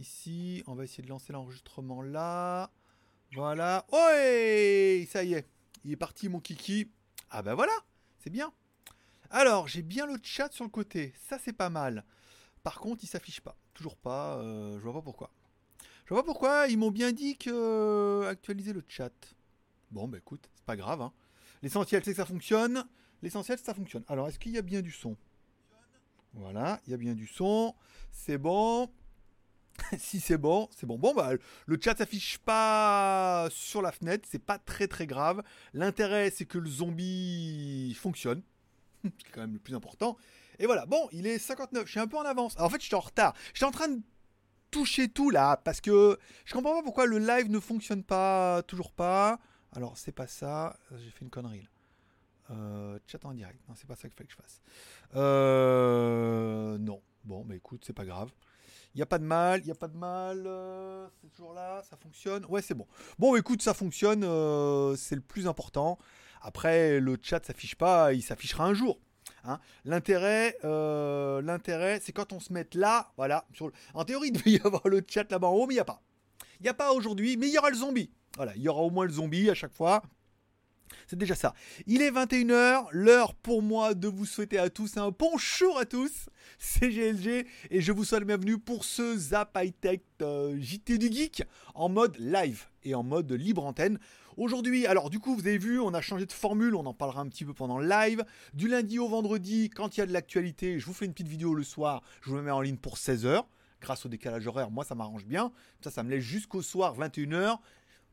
ici. On va essayer de lancer l'enregistrement là. Voilà. Ouais Ça y est. Il est parti mon kiki. Ah ben voilà. C'est bien. Alors, j'ai bien le chat sur le côté. Ça, c'est pas mal. Par contre, il s'affiche pas. Toujours pas. euh, je vois pas pourquoi. Je vois pas pourquoi. Ils m'ont bien dit que euh, actualiser le chat. Bon, bah écoute, c'est pas grave. hein. L'essentiel, c'est que ça fonctionne. L'essentiel, ça fonctionne. Alors, est-ce qu'il y a bien du son? Voilà, il y a bien du son. C'est bon. si c'est bon, c'est bon. Bon, bah, le chat s'affiche pas sur la fenêtre. C'est pas très très grave. L'intérêt, c'est que le zombie fonctionne. C'est quand même le plus important. Et voilà, bon, il est 59. Je suis un peu en avance. En fait, je suis en retard. J'étais en train de toucher tout là parce que je comprends pas pourquoi le live ne fonctionne pas, toujours pas. Alors, c'est pas ça. J'ai fait une connerie là. Euh, chat en direct. Non, c'est pas ça qu'il fallait que je fasse. Euh, non. Bon, bah écoute, c'est pas grave. Il n'y a pas de mal, il n'y a pas de mal. euh, c'est toujours là, ça fonctionne. Ouais, c'est bon. Bon, écoute, ça fonctionne, euh, c'est le plus important. Après, le chat s'affiche pas, il s'affichera un jour. hein. L'intérêt, euh, l'intérêt, c'est quand on se met là, voilà. En théorie, il devait y avoir le chat là-bas en haut, mais il n'y a pas. Il n'y a pas aujourd'hui, mais il y aura le zombie. Voilà, il y aura au moins le zombie à chaque fois. C'est déjà ça. Il est 21h, l'heure pour moi de vous souhaiter à tous un bonjour à tous. C'est GLG et je vous souhaite la bienvenue pour ce Zap High Tech euh, JT du Geek en mode live et en mode libre antenne. Aujourd'hui, alors du coup, vous avez vu, on a changé de formule, on en parlera un petit peu pendant le live. Du lundi au vendredi, quand il y a de l'actualité, je vous fais une petite vidéo le soir, je vous mets en ligne pour 16h. Grâce au décalage horaire, moi ça m'arrange bien. Ça, ça me laisse jusqu'au soir 21h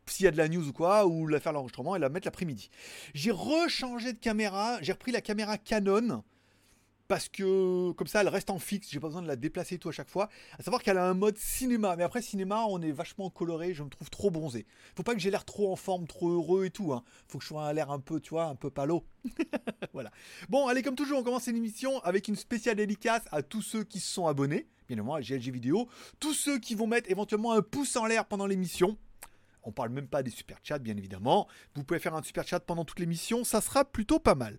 s'il y a de la news ou quoi, ou la faire l'enregistrement et la mettre l'après-midi. J'ai rechangé de caméra, j'ai repris la caméra Canon parce que comme ça elle reste en fixe, j'ai pas besoin de la déplacer et tout à chaque fois. À savoir qu'elle a un mode cinéma, mais après cinéma on est vachement coloré, je me trouve trop bronzé. Faut pas que j'ai l'air trop en forme, trop heureux et tout. Hein. Faut que je sois à l'air un peu, tu vois, un peu palo. voilà. Bon, allez comme toujours, on commence l'émission avec une spéciale dédicace à tous ceux qui se sont abonnés, bien évidemment à GLG Vidéo, tous ceux qui vont mettre éventuellement un pouce en l'air pendant l'émission. On parle même pas des super chats, bien évidemment. Vous pouvez faire un super chat pendant toute l'émission, ça sera plutôt pas mal.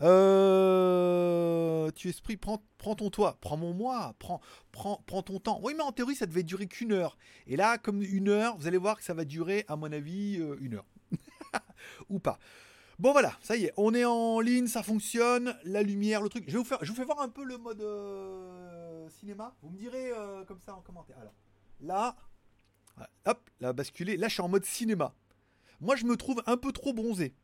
Euh... Tu esprit, prends, prends ton toit, prends mon moi, prends, ton temps. Oui, mais en théorie, ça devait durer qu'une heure. Et là, comme une heure, vous allez voir que ça va durer, à mon avis, euh, une heure. Ou pas. Bon voilà, ça y est, on est en ligne, ça fonctionne, la lumière, le truc. Je vais vous faire, je vous fais voir un peu le mode euh, cinéma. Vous me direz comme ça en commentaire. Alors là, hop, là basculé. Là, je suis en mode cinéma. Moi, je me trouve un peu trop bronzé.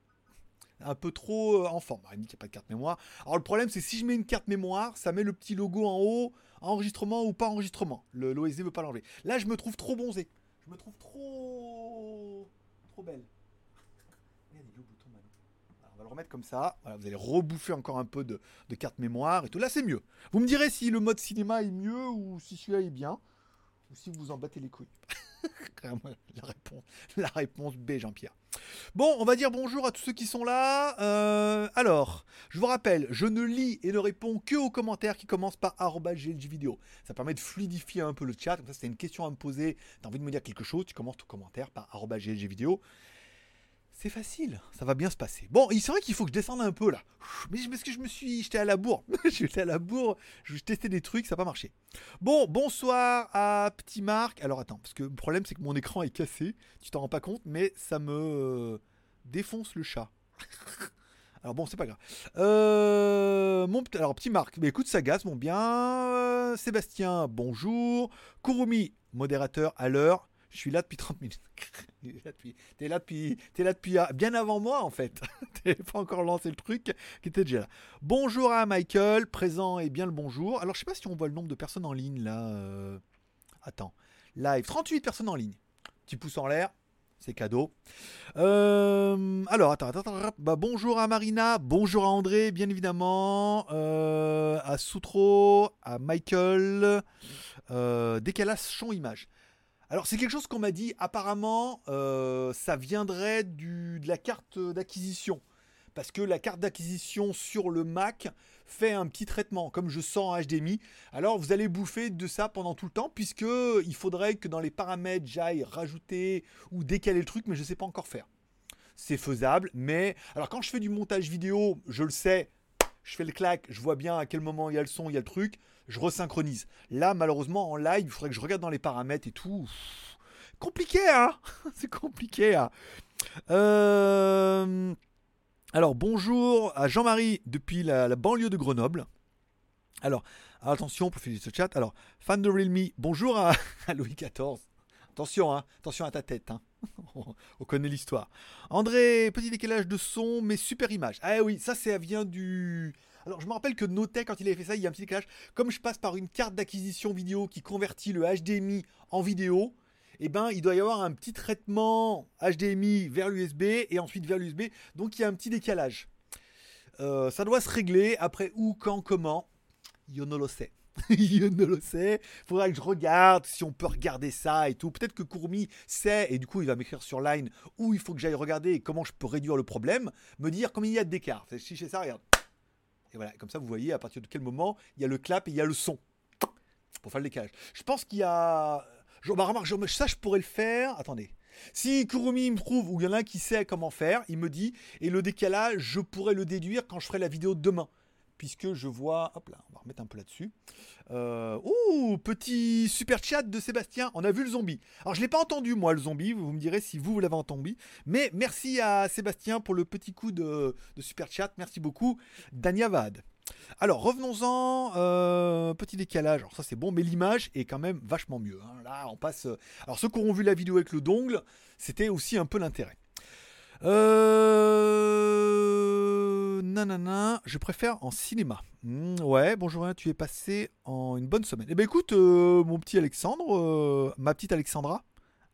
Un peu trop euh, en forme. Il n'y a pas de carte mémoire. Alors, le problème, c'est si je mets une carte mémoire, ça met le petit logo en haut, enregistrement ou pas enregistrement. L'OSD veut pas l'enlever. Là, je me trouve trop bronzé. Je me trouve trop. trop belle. Alors, on va le remettre comme ça. Vous allez rebouffer encore un peu de, de carte mémoire et tout. Là, c'est mieux. Vous me direz si le mode cinéma est mieux ou si celui-là est bien. Ou si vous en battez les couilles. la réponse, B, Jean-Pierre. Bon, on va dire bonjour à tous ceux qui sont là. Euh, alors, je vous rappelle, je ne lis et ne réponds que aux commentaires qui commencent par vidéo. Ça permet de fluidifier un peu le chat. Comme ça, si t'as une question à me poser, t'as envie de me dire quelque chose, tu commences ton commentaire par vidéo. C'est facile, ça va bien se passer. Bon, il vrai qu'il faut que je descende un peu là. Mais parce que je me suis. J'étais à la bourre. J'étais à la bourre, je testais des trucs, ça n'a pas marché. Bon, bonsoir à Petit Marc. Alors attends, parce que le problème c'est que mon écran est cassé. Tu t'en rends pas compte, mais ça me euh, défonce le chat. Alors bon, c'est pas grave. Euh, mon, alors, petit Marc, mais écoute, ça gaze, mon bien. Euh, Sébastien, bonjour. Kurumi, modérateur à l'heure. Je suis là depuis 30 minutes. T'es là depuis, t'es là depuis, t'es ah, bien avant moi en fait. T'avais pas encore lancé le truc qui était déjà là. Bonjour à Michael, présent et bien le bonjour. Alors je sais pas si on voit le nombre de personnes en ligne là. euh, Attends, live, 38 personnes en ligne. Petit pouce en l'air, c'est cadeau. Euh, alors, attends, attends, attends. Bah, bonjour à Marina, bonjour à André, bien évidemment, euh, à Soutro, à Michael, euh, décalage son image. Alors, c'est quelque chose qu'on m'a dit, apparemment, euh, ça viendrait de la carte d'acquisition. Parce que la carte d'acquisition sur le Mac fait un petit traitement, comme je sens en HDMI. Alors vous allez bouffer de ça pendant tout le temps, puisque il faudrait que dans les paramètres j'aille rajouter ou décaler le truc, mais je ne sais pas encore faire. C'est faisable, mais alors quand je fais du montage vidéo, je le sais, je fais le clac, je vois bien à quel moment il y a le son, il y a le truc, je resynchronise. Là, malheureusement, en live, il faudrait que je regarde dans les paramètres et tout. Compliqué, hein C'est compliqué, hein Alors, bonjour à Jean-Marie depuis la, banlieue de Grenoble. Alors, attention pour finir ce chat. Alors, fan de Realme, bonjour à, Louis XIV. Attention, hein, attention à ta tête. Hein. On connaît l'histoire. André, petit décalage de son, mais super image. Ah oui, ça, ça vient du. Alors, je me rappelle que Notech, quand il avait fait ça, il y a un petit décalage. Comme je passe par une carte d'acquisition vidéo qui convertit le HDMI en vidéo, eh ben, il doit y avoir un petit traitement HDMI vers l'USB et ensuite vers l'USB. Donc il y a un petit décalage. Euh, ça doit se régler. Après, où, quand, comment Yo ne le sait. Yo ne le sait. Faudra que je regarde si on peut regarder ça et tout. Peut-être que Courmi sait et du coup il va m'écrire sur Line où il faut que j'aille regarder comment je peux réduire le problème. Me dire combien il y a d'écart. Si je fais ça, regarde. Et voilà, comme ça vous voyez à partir de quel moment il y a le clap et il y a le son. Pour faire le décalage. Je pense qu'il y a je, bah, remarque, ça, je pourrais le faire. Attendez. Si Kurumi me trouve, ou il y en a un qui sait comment faire, il me dit, et le décalage, je pourrais le déduire quand je ferai la vidéo demain. Puisque je vois. Hop là, on va remettre un peu là-dessus. Ouh, petit super chat de Sébastien. On a vu le zombie. Alors, je ne l'ai pas entendu, moi, le zombie. Vous me direz si vous, l'avez entendu. Mais merci à Sébastien pour le petit coup de, de super chat. Merci beaucoup. Danyavad. Alors revenons-en, euh, petit décalage, alors ça c'est bon, mais l'image est quand même vachement mieux. Hein. Là on passe... Euh, alors ceux qui auront vu la vidéo avec le dongle, c'était aussi un peu l'intérêt. Euh... Je préfère en cinéma. Hmm, ouais, bonjour, tu es passé en une bonne semaine. Eh ben écoute, euh, mon petit Alexandre, ma petite Alexandra,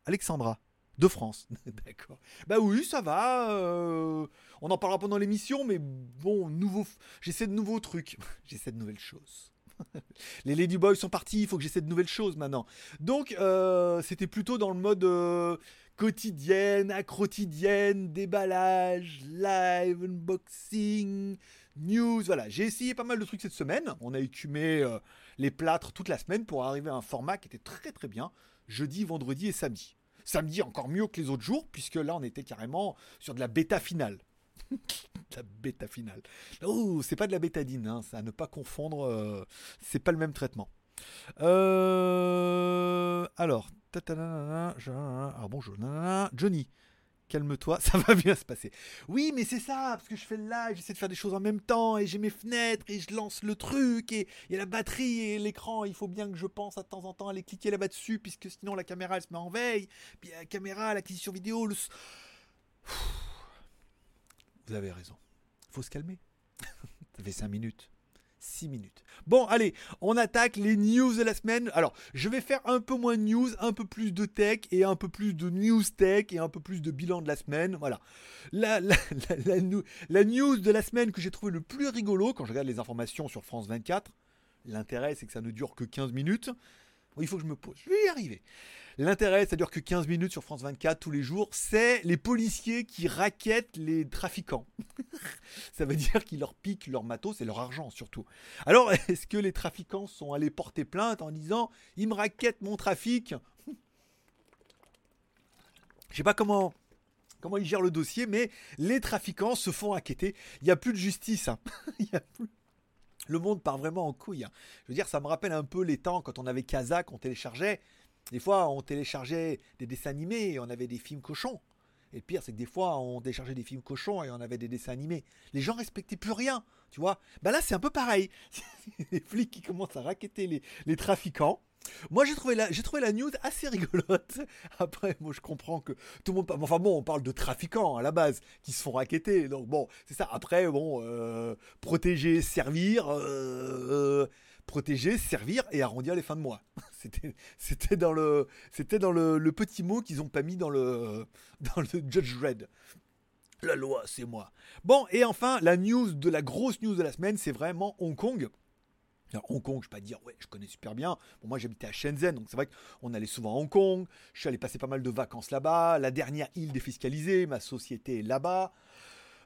Alexandra, de France. D'accord. Bah oui, ça va. On en parlera pendant l'émission, mais bon, nouveau, j'essaie de nouveaux trucs. j'essaie de nouvelles choses. les Ladyboys sont partis, il faut que j'essaie de nouvelles choses maintenant. Donc, euh, c'était plutôt dans le mode euh, quotidienne, quotidienne, déballage, live, unboxing, news. Voilà, j'ai essayé pas mal de trucs cette semaine. On a écumé euh, les plâtres toute la semaine pour arriver à un format qui était très très bien. Jeudi, vendredi et samedi. Samedi encore mieux que les autres jours, puisque là on était carrément sur de la bêta finale. la bêta finale. Oh, c'est pas de la bétadine, hein, ça à ne pas confondre, euh, c'est pas le même traitement. Euh, alors, alors bonjour, Johnny, calme-toi, ça va bien se passer. Oui, mais c'est ça, parce que je fais le live, j'essaie de faire des choses en même temps, et j'ai mes fenêtres, et je lance le truc, et il y a la batterie et l'écran, il faut bien que je pense à temps en temps à aller cliquer là-bas dessus, puisque sinon la caméra elle se met en veille, puis la caméra, l'acquisition vidéo, le... Vous avez raison. Faut se calmer. Ça fait 5 minutes. 6 minutes. Bon, allez, on attaque les news de la semaine. Alors, je vais faire un peu moins de news, un peu plus de tech et un peu plus de news tech et un peu plus de bilan de la semaine. Voilà. La, news de la semaine que j'ai trouvé le plus rigolo quand je regarde les informations sur France 24, l'intérêt c'est que ça ne dure que 15 minutes. Il faut que je me pose. Je vais y arriver. L'intérêt, ça dure que 15 minutes sur France 24 tous les jours, c'est les policiers qui raquettent les trafiquants. ça veut dire qu'ils leur piquent leur matos et leur argent surtout. Alors, est-ce que les trafiquants sont allés porter plainte en disant ils me raquettent mon trafic? Je sais pas comment comment ils gèrent le dossier, mais les trafiquants se font inquiéter. Il n'y a plus de justice. Hein. Le monde part vraiment en couille. Hein. Je veux dire, ça me rappelle un peu les temps quand on avait Kazakh, on téléchargeait des fois, on téléchargeait des dessins animés et on avait des films cochons. Et le pire, c'est que des fois, on téléchargeait des films cochons et on avait des dessins animés. Les gens respectaient plus rien, tu vois. Ben là, c'est un peu pareil. les flics qui commencent à raqueter les, trafiquants. Moi, j'ai trouvé, la, j'ai trouvé la news assez rigolote. Après, moi, je comprends que tout le monde. Enfin, bon, on parle de trafiquants à la base qui se font raqueter. Donc, bon, c'est ça. Après, bon, euh, protéger, servir. Euh, euh, protéger, servir et arrondir les fins de mois. C'était dans le petit mot qu'ils ont pas mis dans le dans le Judge Red. La loi, c'est moi. Bon, et enfin, la news de la grosse news de la semaine, c'est vraiment Hong Kong. Alors, Hong Kong, je ne vais pas dire, ouais, je connais super bien. Moi, j'habitais à Shenzhen, donc c'est vrai qu'on allait souvent à Hong Kong. Je suis allé passer pas mal de vacances là-bas. La dernière île défiscalisée, ma société est là-bas.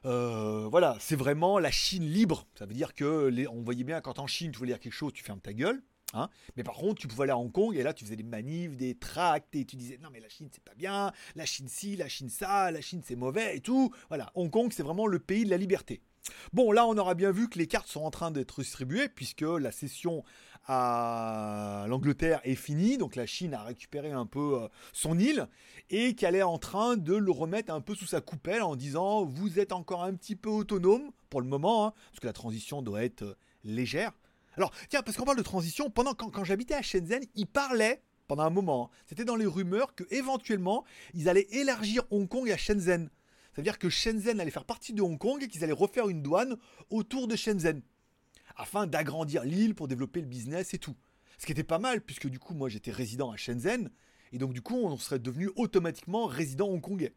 Euh, voilà, c'est vraiment la Chine libre. Ça veut dire que les, on voyait bien quand en Chine tu voulais dire quelque chose, tu fermes ta gueule. Hein mais par contre, tu pouvais aller à Hong Kong et là tu faisais des manifs, des tracts et tu disais non mais la Chine c'est pas bien, la Chine ci, la Chine ça, la Chine c'est mauvais et tout. Voilà, Hong Kong c'est vraiment le pays de la liberté. Bon, là, on aura bien vu que les cartes sont en train d'être distribuées, puisque la session l'Angleterre est finie, donc la Chine a récupéré un peu euh, son île, et qu'elle est en train de le remettre un peu sous sa coupelle en disant vous êtes encore un petit peu autonome pour le moment, hein, parce que la transition doit être euh, légère. Alors, tiens, parce qu'on parle de transition, pendant quand, quand j'habitais à Shenzhen, ils parlaient pendant un moment, hein, c'était dans les rumeurs que éventuellement ils allaient élargir Hong Kong à Shenzhen. C'est-à-dire que Shenzhen allait faire partie de Hong Kong et qu'ils allaient refaire une douane autour de Shenzhen. Afin d'agrandir l'île pour développer le business et tout. Ce qui était pas mal, puisque du coup, moi j'étais résident à Shenzhen. Et donc, du coup, on serait devenu automatiquement résident hongkongais.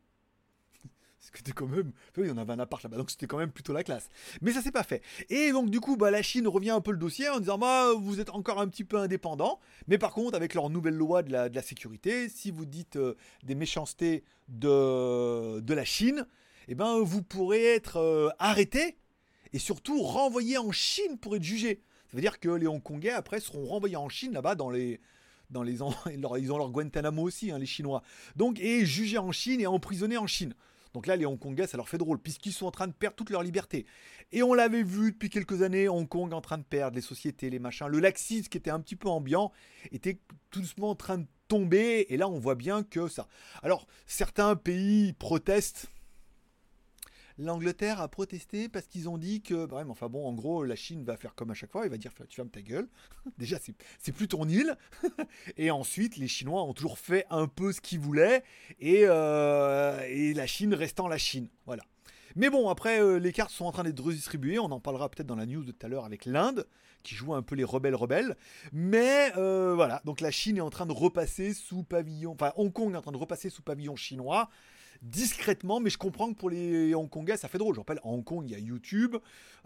C'était quand même. Y en avait un appart là-bas, donc c'était quand même plutôt la classe. Mais ça s'est pas fait. Et donc, du coup, bah, la Chine revient un peu le dossier en disant bah, vous êtes encore un petit peu indépendant. Mais par contre, avec leur nouvelle loi de la, de la sécurité, si vous dites euh, des méchancetés de, de la Chine, eh ben, vous pourrez être euh, arrêté et surtout renvoyé en Chine pour être jugé. Ça veut dire que les Hongkongais, après, seront renvoyés en Chine là-bas dans les. Dans les, ils ont leur Guantanamo aussi, hein, les Chinois. Donc, et jugés en Chine et emprisonnés en Chine. Donc là, les Hongkongais, ça leur fait drôle, puisqu'ils sont en train de perdre toute leur liberté. Et on l'avait vu depuis quelques années, Hong Kong en train de perdre, les sociétés, les machins. Le laxisme qui était un petit peu ambiant était tout doucement en train de tomber. Et là, on voit bien que ça. Alors, certains pays protestent L'Angleterre a protesté parce qu'ils ont dit que, bah enfin bon, en gros, la Chine va faire comme à chaque fois, il va dire tu fermes ta gueule. Déjà, c'est plus ton île. et ensuite, les Chinois ont toujours fait un peu ce qu'ils voulaient et, euh, la Chine restant la Chine. Voilà. Mais bon, après, euh, les cartes sont en train d'être redistribuées. On en parlera peut-être dans la news de tout à l'heure avec l'Inde, qui joue un peu les rebelles rebelles. Mais euh, voilà, donc la Chine est en train de repasser sous pavillon. Enfin, Hong Kong est en train de repasser sous pavillon chinois discrètement, mais je comprends que pour les Hongkongais, ça fait drôle. Je rappelle, à Hong Kong, il y a YouTube,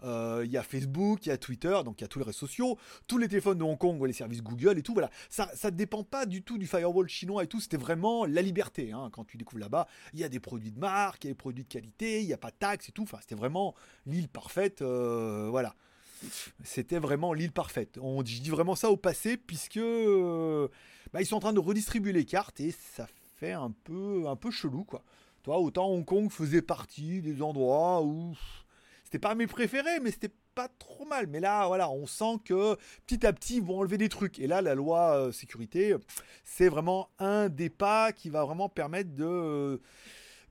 euh, il y a Facebook, il y a Twitter, donc il y a tous les réseaux sociaux, tous les téléphones de Hong Kong, les services Google et tout. Voilà, ça ne dépend pas du tout du firewall chinois et tout. C'était vraiment la liberté. Hein. Quand tu découvres là-bas, il y a des produits de marque, il y a des produits de qualité, il n'y a pas de taxes et tout. Enfin, c'était vraiment l'île parfaite. Euh, voilà. C'était vraiment l'île parfaite. On, je dis vraiment ça au passé, puisque euh, bah, ils sont en train de redistribuer les cartes et ça fait un peu, un peu chelou, quoi. Toi, autant Hong Kong faisait partie des endroits où c'était pas mes préférés, mais c'était pas trop mal. Mais là, voilà, on sent que petit à petit, ils vont enlever des trucs. Et là, la loi euh, sécurité, c'est vraiment un des pas qui va vraiment permettre de, euh,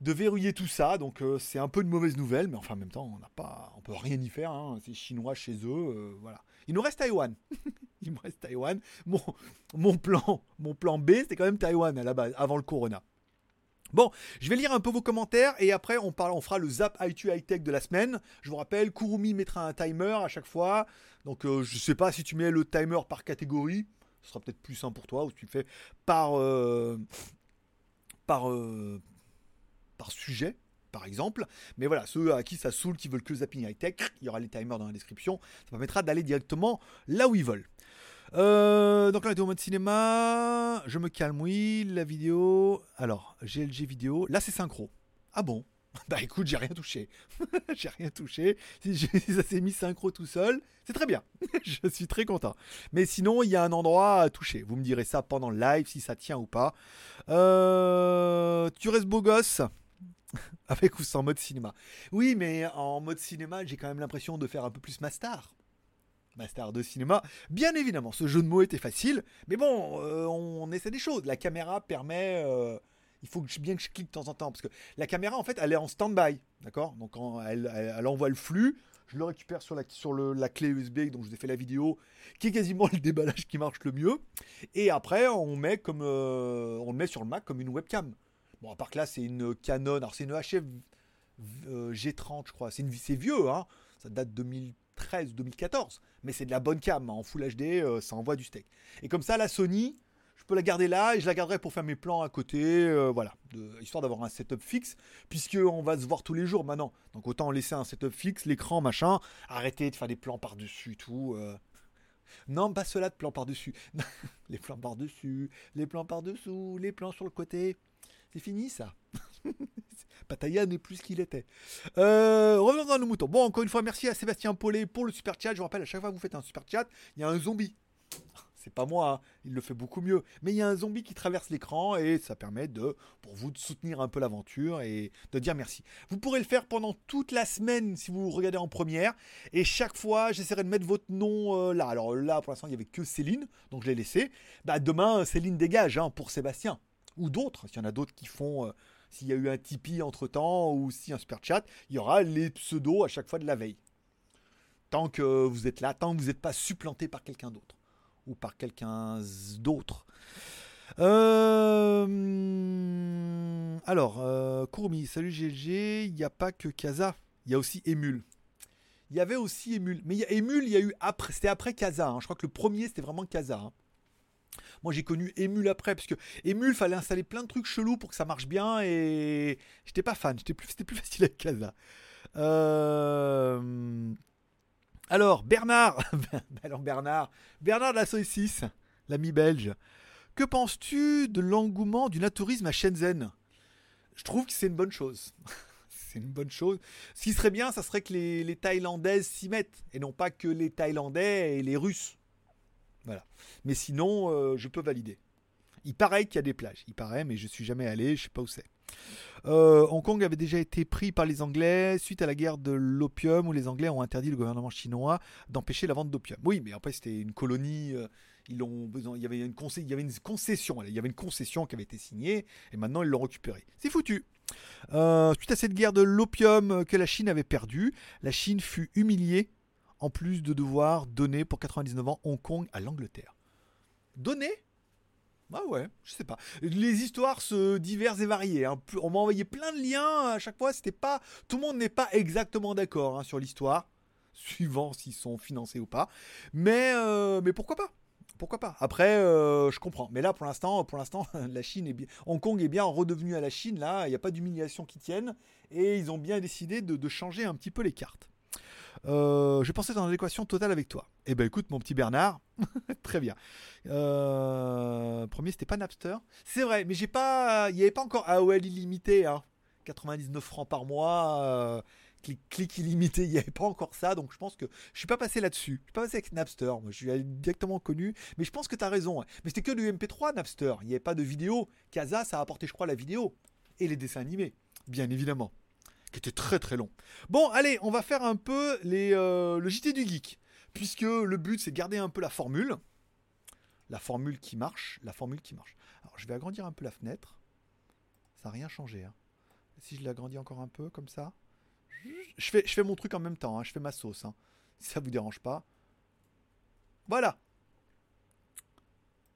de verrouiller tout ça. Donc, euh, c'est un peu une mauvaise nouvelle, mais enfin, en même temps, on n'a pas, on peut rien y faire. Hein. C'est chinois chez eux, voilà. Il nous reste Taïwan. Il me reste Taïwan. Mon, mon plan, mon plan B, c'était quand même Taïwan à la base, avant le Corona. Bon, je vais lire un peu vos commentaires et après on, fera le Zap IQ High Tech de la semaine. Je vous rappelle, Kurumi mettra un timer à chaque fois. Donc euh, je sais pas si tu mets le timer par catégorie, ce sera peut-être plus simple pour toi, ou si tu le fais par, euh, euh, par sujet, par exemple. Mais voilà, ceux à qui ça saoule, qui veulent que zapping high tech, il y aura les timers dans la description. Ça permettra d'aller directement là où ils veulent. Euh, donc là, on est au mode cinéma. Je me calme, oui. La vidéo. Alors, GLG vidéo. Là, c'est synchro. Ah bon? Bah écoute, j'ai rien touché. j'ai rien touché. Si, ça s'est mis synchro tout seul, c'est très bien. je suis très content. Mais sinon, il y a un endroit à toucher. Vous me direz ça pendant le live si ça tient ou pas. Euh, tu restes beau gosse? Avec ou sans mode cinéma. Oui, mais en mode cinéma, j'ai quand même l'impression de faire un peu plus ma star ma star de cinéma. Bien évidemment, ce jeu de mots était facile, mais bon, euh, on essaie des choses. La caméra permet. Euh, il faut bien que je clique de temps en temps, parce que la caméra, en fait, elle est en stand-by, d'accord? Donc, elle, envoie le flux, je le récupère sur la, sur la clé USB dont je vous ai fait la vidéo, qui est quasiment le déballage qui marche le mieux. Et après, on met comme euh, on le met sur le Mac comme une webcam. Bon, à part que là, c'est une Canon, alors c'est une HF G30, je crois. C'est vieux, hein ça date de 2000 2014 mais c'est de la bonne cam, hein. en Full HD, euh, ça envoie du steak. Et comme ça, la Sony, je peux la garder là et je la garderai pour faire mes plans à côté, euh, voilà, histoire d'avoir un setup fixe, puisque on va se voir tous les jours maintenant. Donc autant laisser un setup fixe, l'écran, machin, arrêter de faire des plans par-dessus, tout. Euh. Non, pas cela de plans par-dessus. les plans par-dessus, les plans par-dessous, les plans sur le côté. C'est fini ça. Pataya n'est plus ce qu'il était. Euh, revenons dans nos moutons. Bon, encore une fois, merci à Sébastien Paulet pour le super chat. Je vous rappelle, à chaque fois que vous faites un super chat, il y a un zombie. C'est pas moi, hein. il le fait beaucoup mieux. Mais il y a un zombie qui traverse l'écran et ça permet de, pour vous de soutenir un peu l'aventure et de dire merci. Vous pourrez le faire pendant toute la semaine si vous regardez en première. Et chaque fois, j'essaierai de mettre votre nom euh, là. Alors là, pour l'instant, il n'y avait que Céline, donc je l'ai laissé. Bah, demain, Céline dégage hein, pour Sébastien. Ou d'autres, s'il y en a d'autres qui font. Euh, s'il y a eu un Tipeee entre temps ou si un super chat, il y aura les pseudos à chaque fois de la veille. Tant que vous êtes là, tant que vous n'êtes pas supplanté par quelqu'un d'autre ou par quelqu'un d'autre. Euh, alors, euh, Courmi, salut GG, il n'y a pas que Kaza, il y a aussi Emule. Il y avait aussi Emule, mais Emule, il y a eu après, c'était après Kaza. Hein. Je crois que le premier c'était vraiment Kaza. Hein. Moi j'ai connu Emule après, parce que Emule fallait installer plein de trucs chelous pour que ça marche bien et j'étais pas fan, c'était plus, facile avec Kaza. Euh, alors, Bernard, alors Bernard, Bernard de la 6, l'ami belge, que penses-tu de l'engouement du naturisme à Shenzhen? Je trouve que c'est une bonne chose. c'est une bonne chose. Ce qui serait bien, ça serait que les Thaïlandaises s'y mettent, et non pas que les Thaïlandais et les Russes. Mais sinon, euh, je peux valider. Il paraît qu'il y a des plages. Il paraît, mais je suis jamais allé, je sais pas où c'est. Euh, Hong Kong avait déjà été pris par les Anglais suite à la guerre de l'opium où les Anglais ont interdit le gouvernement chinois d'empêcher la vente d'opium. Oui, mais après c'était une colonie. Il y avait une concession qui avait été signée et maintenant ils l'ont récupérée. C'est foutu. Euh, suite à cette guerre de l'opium que la Chine avait perdue, la Chine fut humiliée en plus de devoir donner pour 99 ans Hong Kong à l'Angleterre. Donner? Ah ouais, je sais pas. Les histoires se diverses et variées. Hein. On m'a envoyé plein de liens à chaque fois. C'était pas, tout le monde n'est pas exactement d'accord hein, sur l'histoire, suivant s'ils sont financés ou pas. Mais, euh, mais pourquoi pas? Pourquoi pas? Après, euh, je comprends. Mais là, pour l'instant, pour l'instant, la Chine est bien, Hong Kong est bien redevenu à la Chine. Là, il n'y a pas d'humiliation qui tienne, et ils ont bien décidé de changer un petit peu les cartes. Euh, je pensais être en adéquation totale avec toi. Eh ben écoute, mon petit Bernard, très bien. Euh, premier, c'était pas Napster. C'est vrai, mais j'ai pas, il n'y avait pas encore AOL illimité, 99 hein. francs par mois. Euh, clic, illimité, il n'y avait pas encore ça, donc je pense que je suis pas passé là-dessus. Je suis pas passé avec Napster, moi, je suis directement connu, mais je pense que tu as raison. Mais c'était que du MP3 Napster, il n'y avait pas de vidéo. Casa, ça a apporté, je crois, la vidéo et les dessins animés, bien évidemment qui était très très long. Bon, allez, on va faire un peu les, euh, le JT du geek, puisque le but c'est de garder un peu la formule, la formule qui marche, la formule qui marche. Alors, je vais agrandir un peu la fenêtre. Ça n'a rien changé. Hein. Si je l'agrandis encore un peu, comme ça. Je fais, mon truc en même temps, hein. je fais ma sauce. Hein. Si ça vous dérange pas. Voilà.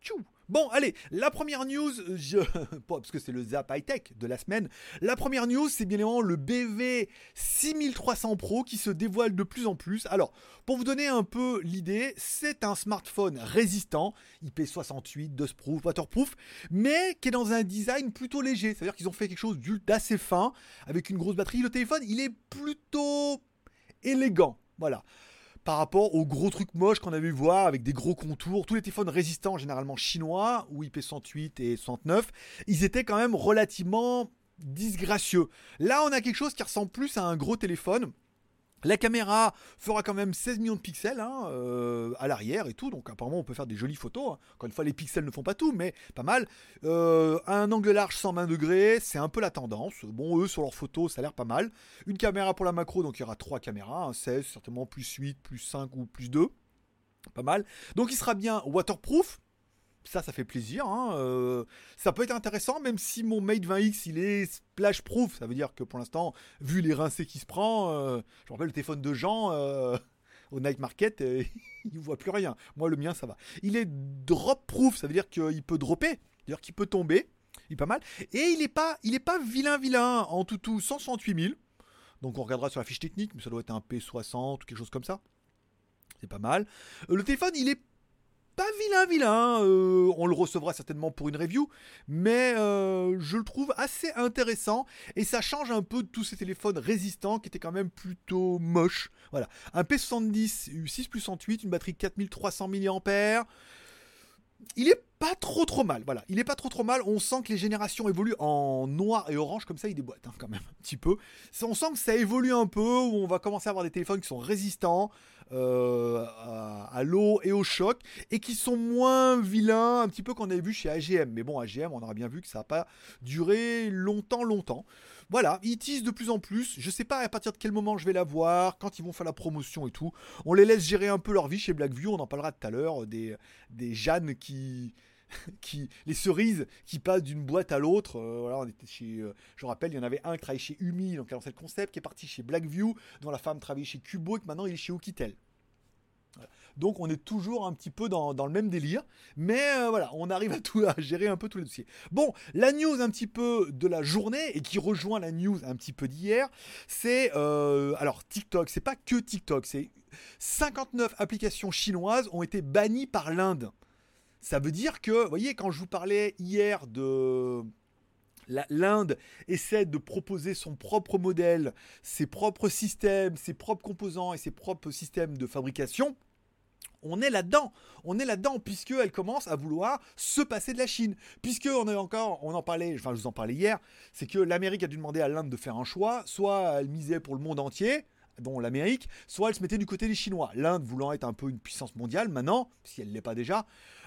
Tchou Bon, allez, la première news, je... parce que c'est le Zap High Tech de la semaine. La première news, c'est bien évidemment le BV 6300 Pro qui se dévoile de plus en plus. Alors, pour vous donner un peu l'idée, c'est un smartphone résistant, IP68, dustproof, waterproof, mais qui est dans un design plutôt léger. C'est-à-dire qu'ils ont fait quelque chose d'assez fin, avec une grosse batterie. Le téléphone, il est plutôt élégant. Voilà par rapport aux gros trucs moches qu'on avait vu voir avec des gros contours. Tous les téléphones résistants, généralement chinois, ou IP108 et 109, ils étaient quand même relativement disgracieux. Là, on a quelque chose qui ressemble plus à un gros téléphone la caméra fera quand même 16 millions de pixels hein, euh, à l'arrière et tout, donc apparemment on peut faire des jolies photos. Hein. Encore une fois, les pixels ne font pas tout, mais pas mal. Euh, un angle large 120 degrés, c'est un peu la tendance. Bon, eux sur leurs photos, ça a l'air pas mal. Une caméra pour la macro, donc il y aura 3 caméras, 16, hein, certainement plus 8, plus 5 ou plus 2. Pas mal. Donc il sera bien waterproof, ça, ça fait plaisir. Hein, euh, ça peut être intéressant, même si mon Mate 20X il est splash proof. Ça veut dire que pour l'instant, vu les rincés qu'il se prend, euh, je me rappelle le téléphone de Jean euh, au night market, il ne voit plus rien. Moi, le mien, ça va. Il est drop proof, ça veut dire qu'il peut dropper, c'est-à-dire qu'il peut tomber. Il est pas mal. Et il n'est pas, il est pas vilain, vilain. En tout, tout 168 000. Donc on regardera sur la fiche technique, mais ça doit être un P60 ou quelque chose comme ça. C'est pas mal. Le téléphone, il est pas vilain vilain, euh, on le recevra certainement pour une review, mais euh, je le trouve assez intéressant et ça change un peu de tous ces téléphones résistants qui étaient quand même plutôt moches. Voilà, un P70 6 plus 108, une batterie 4300 mAh. Il est pas trop trop mal. Voilà, il est pas trop trop mal. On sent que les générations évoluent en noir et orange comme ça, il déboîte hein, quand même un petit peu. On sent que ça évolue un peu, où on va commencer à avoir des téléphones qui sont résistants. Euh, à, l'eau et au choc et qui sont moins vilains un petit peu qu'on avait vu chez AGM mais bon AGM on aura bien vu que ça n'a pas duré longtemps longtemps voilà, ils teasent de plus en plus. Je sais pas à partir de quel moment je vais la voir, quand ils vont faire la promotion et tout. On les laisse gérer un peu leur vie chez Blackview. On en parlera tout à l'heure. Des, des Jeanne qui. Qui, les cerises qui passent d'une boîte à l'autre. Euh, voilà, euh, je rappelle, il y en avait un qui travaillait chez Umi, donc c'est le concept, qui est parti chez Blackview, dont la femme travaillait chez Cubo et que maintenant il est chez Oukitel. Donc on est toujours un petit peu dans, le même délire. Mais euh, voilà, on arrive à, tout, gérer un peu tous les dossiers. Bon, la news un petit peu de la journée et qui rejoint la news un petit peu d'hier, c'est euh, alors TikTok. C'est pas que TikTok, c'est 59 applications chinoises ont été bannies par l'Inde. Ça veut dire que, vous voyez, quand je vous parlais hier de l'Inde essaie de proposer son propre modèle, ses propres systèmes, ses propres composants et ses propres systèmes de fabrication on est là-dedans. On est là-dedans puisqu'elle commence à vouloir se passer de la Chine. Puisque on est encore, on en parlait, enfin je vous en parlais hier, c'est que l'Amérique a dû demander à l'Inde de faire un choix, soit elle misait pour le monde entier, dont l'Amérique, soit elle se mettait du côté des Chinois. L'Inde voulant être un peu une puissance mondiale maintenant, si elle ne l'est pas déjà,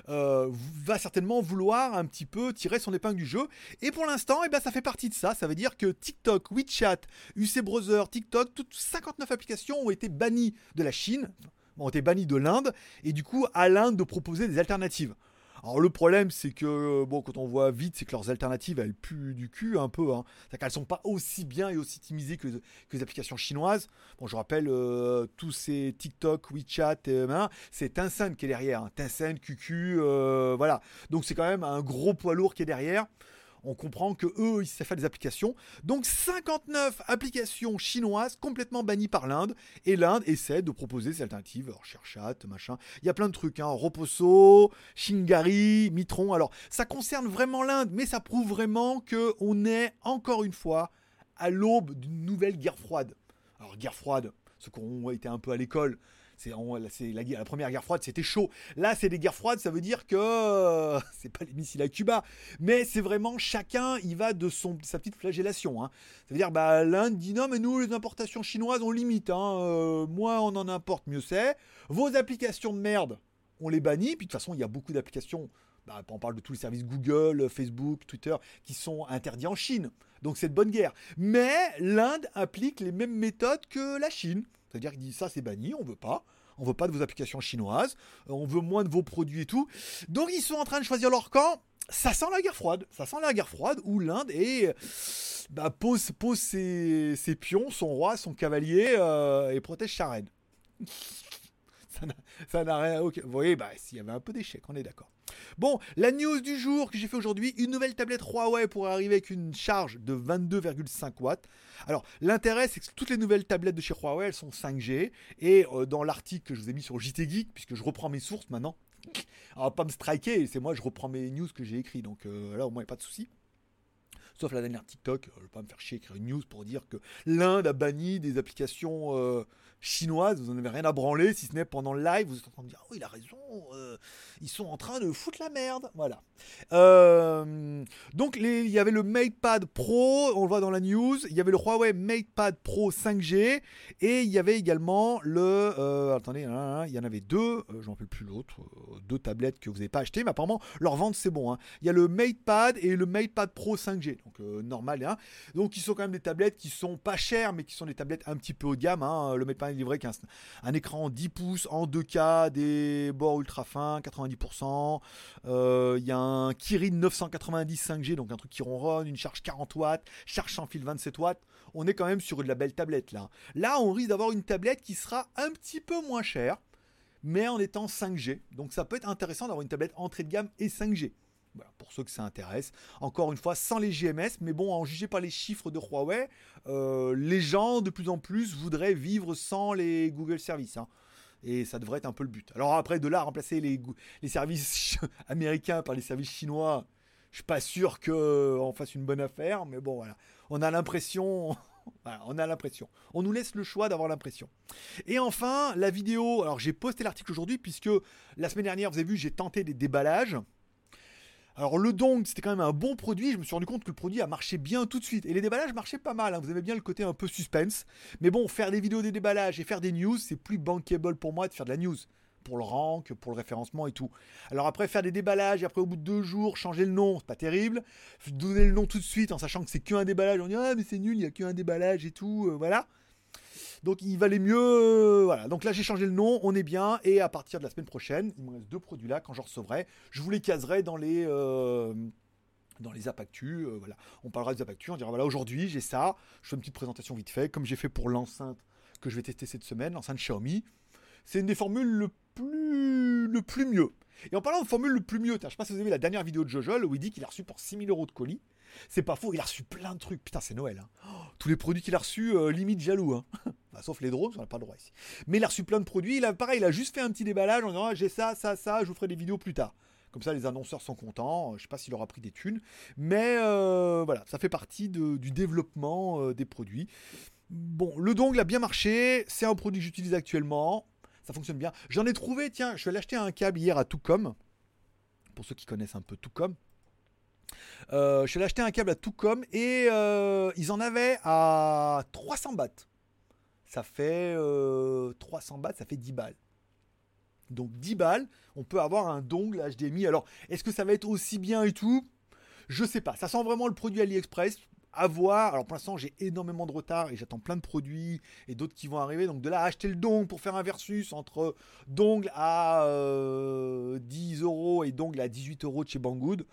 euh, va certainement vouloir un petit peu tirer son épingle du jeu. Et pour l'instant, eh ben, ça fait partie de ça. Ça veut dire que TikTok, WeChat, UC Browser, TikTok, toutes 59 applications ont été bannies de la Chine ont été bannis de l'Inde, et du coup à l'Inde de proposer des alternatives. Alors le problème c'est que bon quand on voit vite c'est que leurs alternatives elles puent du cul un peu. Hein. C'est qu'elles sont pas aussi bien et aussi optimisées que, les applications chinoises. Bon je rappelle euh, tous ces TikTok, WeChat, euh, c'est Tencent qui est derrière. Hein. Tencent, QQ, euh, voilà. Donc c'est quand même un gros poids lourd qui est derrière on comprend que eux, ils savent faire des applications. Donc 59 applications chinoises complètement bannies par l'Inde. Et l'Inde essaie de proposer des alternatives. Alors, ShareChat, machin. Il y a plein de trucs. Hein. Roposo, Shingari, Mitron. Alors, ça concerne vraiment l'Inde, mais ça prouve vraiment qu'on est, encore une fois, à l'aube d'une nouvelle guerre froide. Alors, guerre froide, ceux qui ont été un peu à l'école, c'est la, la, première guerre froide, c'était chaud. Là, c'est des guerres froides, ça veut dire que c'est pas les missiles à Cuba, mais c'est vraiment chacun, il va de son, sa petite flagellation. Hein. Ça veut dire, bah, l'Inde dit non, mais nous, les importations chinoises, on limite. Hein. Euh, moins on en importe, mieux c'est. Vos applications de merde, on les bannit. Puis de toute façon, il y a beaucoup d'applications. Bah, on parle de tous les services Google, Facebook, Twitter, qui sont interdits en Chine. Donc c'est de bonne guerre. Mais l'Inde applique les mêmes méthodes que la Chine. C'est-à-dire qu'il dit ça c'est banni, on veut pas. On veut pas de vos applications chinoises, euh, on veut moins de vos produits et tout. Donc ils sont en train de choisir leur camp. Ça sent la guerre froide. Ça sent la guerre froide où l'Inde bah, pose, ses, pions, son roi, son cavalier euh, et protège sa. Ça n'a rien. Vous voyez, bah, s'il y avait un peu d'échec, on est d'accord. Bon, la news du jour que j'ai fait aujourd'hui, une nouvelle tablette Huawei pour arriver avec une charge de 22,5 watts. Alors, l'intérêt, c'est que toutes les nouvelles tablettes de chez Huawei, elles sont 5G. Et euh, dans l'article que je vous ai mis sur JT Geek, puisque je reprends mes sources maintenant, on va pas me striker, c'est moi, je reprends mes news que j'ai écrit. Donc euh, là, au moins, il n'y a pas de souci. Sauf la dernière TikTok, je vais pas me faire chier écrire une news pour dire que l'Inde a banni des applications euh, chinoises, vous n'en avez rien à branler, si ce n'est pendant le live, vous êtes en train de dire, oh, il a raison, euh, ils sont en train de foutre la merde. Voilà. Euh, donc, il y avait le MatePad Pro, on le voit dans la news, il y avait le Huawei MatePad Pro 5G, et il y avait également le. Euh, attendez, hein, hein, il y en avait deux, je n'en rappelle plus l'autre, deux tablettes que vous n'avez pas achetées, mais apparemment, leur vente c'est bon. Hein. Il y a le MatePad et le MatePad Pro 5G, donc normal. Hein. Donc, ils sont quand même des tablettes qui sont pas chères, mais qui sont des tablettes un petit peu haut de gamme. Le MatePad il est vrai qu'un un écran 10 pouces en 2K, des bords ultra fins, 90%. Euh, il y a un Kirin 990 5G, donc un truc qui ronronne, une charge 40 watts, charge sans fil 27 watts. On est quand même sur de la belle tablette là. Là, on risque d'avoir une tablette qui sera un petit peu moins chère, mais en étant 5G. Donc ça peut être intéressant d'avoir une tablette entrée de gamme et 5G pour ceux que ça intéresse. Encore une fois, sans les GMS, mais bon, en juger par les chiffres de Huawei, euh, les gens de plus en plus voudraient vivre sans les Google Services. Hein. Et ça devrait être un peu le but. Alors après, de là remplacer les, services américains par les services chinois, je suis pas sûr qu'on fasse une bonne affaire, mais bon, voilà. On a l'impression. on a l'impression. On nous laisse le choix d'avoir l'impression. Et enfin, la vidéo. Alors, j'ai posté l'article aujourd'hui puisque la semaine dernière, vous avez vu, j'ai tenté des déballages. Alors le dong, c'était quand même un bon produit. Je me suis rendu compte que le produit a marché bien tout de suite. Et les déballages marchaient pas mal. hein. Vous aimez bien le côté un peu suspense. Mais bon, faire des vidéos des déballages et faire des news, c'est plus bankable pour moi de faire de la news. Pour le rank, pour le référencement et tout. Alors après, faire des déballages et après, au bout de deux jours, changer le nom, c'est pas terrible. Donner le nom tout de suite en sachant que c'est qu'un déballage. On dit, ah, mais c'est nul, il y a qu'un déballage et tout. euh, voilà. Donc il valait mieux. euh, voilà. Donc là j'ai changé le nom, on est bien. Et à partir de la semaine prochaine, il me reste deux produits là. Quand j'en recevrai, je vous les caserai dans les. euh, dans les apactus, euh, voilà. On parlera des apactus, on dira voilà, aujourd'hui j'ai ça, je fais une petite présentation vite fait, comme j'ai fait pour l'enceinte que je vais tester cette semaine, l'enceinte Xiaomi. C'est une des formules le plus, le plus mieux. Et en parlant de formule le plus mieux, je sais pas si vous avez vu la dernière vidéo de Jojol où il dit qu'il a reçu pour 6000 euros de colis. C'est pas faux, il a reçu plein de trucs. Putain, c'est Noël. hein. Oh, tous les produits qu'il a reçus, euh, limite jaloux. hein. Bah, sauf les drones, on n'a pas le droit ici. Mais il a reçu plein de produits. Il a, pareil, il a juste fait un petit déballage en disant Ah, j'ai ça, ça, ça, je vous ferai des vidéos plus tard. Comme ça, les annonceurs sont contents. Je sais pas s'il aura pris des thunes. Mais euh, voilà, ça fait partie du développement euh, des produits. Bon, le dongle a bien marché. C'est un produit que j'utilise actuellement. Ça fonctionne bien. J'en ai trouvé, tiens, je suis allé acheter un câble hier à Toucom. Pour ceux qui connaissent un peu Toucom. Euh, je suis allé acheter un câble à Toucom et euh, ils en avaient à 300 bahts. Ça fait euh, 300 bahts, ça fait 10 balles. Donc 10 balles, on peut avoir un dongle HDMI. Alors, est-ce que ça va être aussi bien et tout? Je sais pas. Ça sent vraiment le produit AliExpress. À voir. Alors pour l'instant, j'ai énormément de retard et j'attends plein de produits et d'autres qui vont arriver. Donc de là acheter le dongle pour faire un versus entre dongle à euh, 10 euros et dongle à 18 euros de chez Banggood.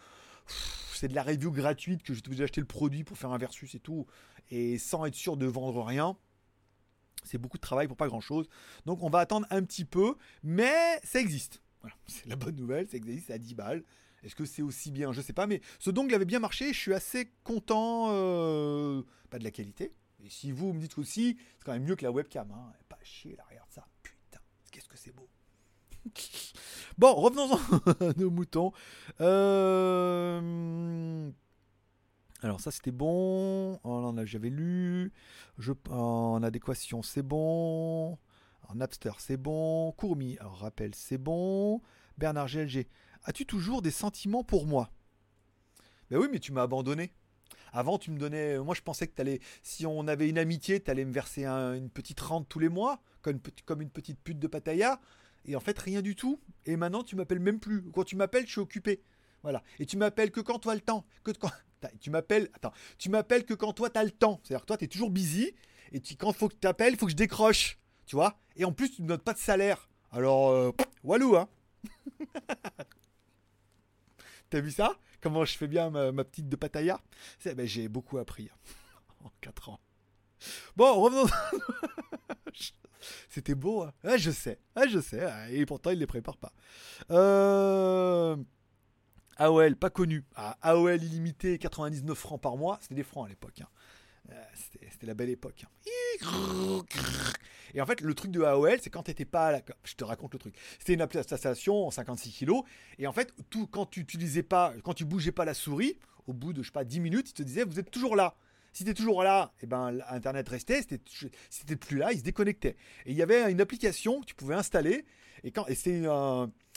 C'est de la review gratuite que j'ai obligé d'acheter le produit pour faire un versus et tout. Et sans être sûr de vendre rien. C'est beaucoup de travail pour pas grand chose. Donc on va attendre un petit peu, mais ça existe. C'est la bonne nouvelle, ça existe à 10 balles. Est-ce que c'est aussi bien? Je sais pas, mais ce dongle avait bien marché. Je suis assez content, euh, pas de la qualité. Et si vous me dites aussi, c'est quand même mieux que la webcam. Hein. Pas chier, là, regarde ça. Putain, qu'est-ce que c'est beau. bon, revenons-en à nos moutons. Euh, Alors ça c'était bon. Oh, J'avais lu. Je... En adéquation c'est bon. En Napster c'est bon. Courmi, rappel c'est bon. Bernard GLG. As-tu toujours des sentiments pour moi? Ben oui mais tu m'as abandonné. Avant tu me donnais... Moi je pensais que t'allais... Si on avait une amitié, t'allais me verser un- une petite rente tous les mois. Comme, une pe- comme une petite pute de Pattaya. Et en fait rien du tout. Et maintenant tu m'appelles même plus. Quand tu m'appelles je suis occupé. Voilà. Et tu m'appelles que quand toi as le temps. Que Tu m'appelles... Attends. Tu m'appelles que quand toi t'as le temps. C'est-à-dire que toi t'es toujours busy. Et tu... quand faut que tu t'appelles, il faut que je décroche. Tu vois? Et en plus tu ne me donnes pas de salaire. Alors... euh, Walou hein T'as vu ça? Comment je fais bien ma, petite de Pattaya C'est- ben, J'ai beaucoup appris hein, en 4 ans. Bon, revenons. C'était beau. Hein Ouais, je sais. Ouais, je sais. hein, Et pourtant, il les prépare pas. Euh... AOL, pas connu. Ah, AOL illimité, 99 francs par moit. C'était des francs à l'époque. hein. Euh, C'était c'était la belle époque. hein. Et en fait, le truc de AOL, c'est quand t'étais pas à la... Je te raconte le truc. C'était une application en 56 kilos. Et en fait, tout, quand tu utilisais pas, quand tu bougeais pas la souris, au bout de, je sais pas, 10 minutes, il te disait, vous êtes toujours là. Si t'es toujours là, et ben, Internet restait. Si t'étais- plus là, il se déconnectait. Et il y avait une application que tu pouvais installer. Et, quand, et c'est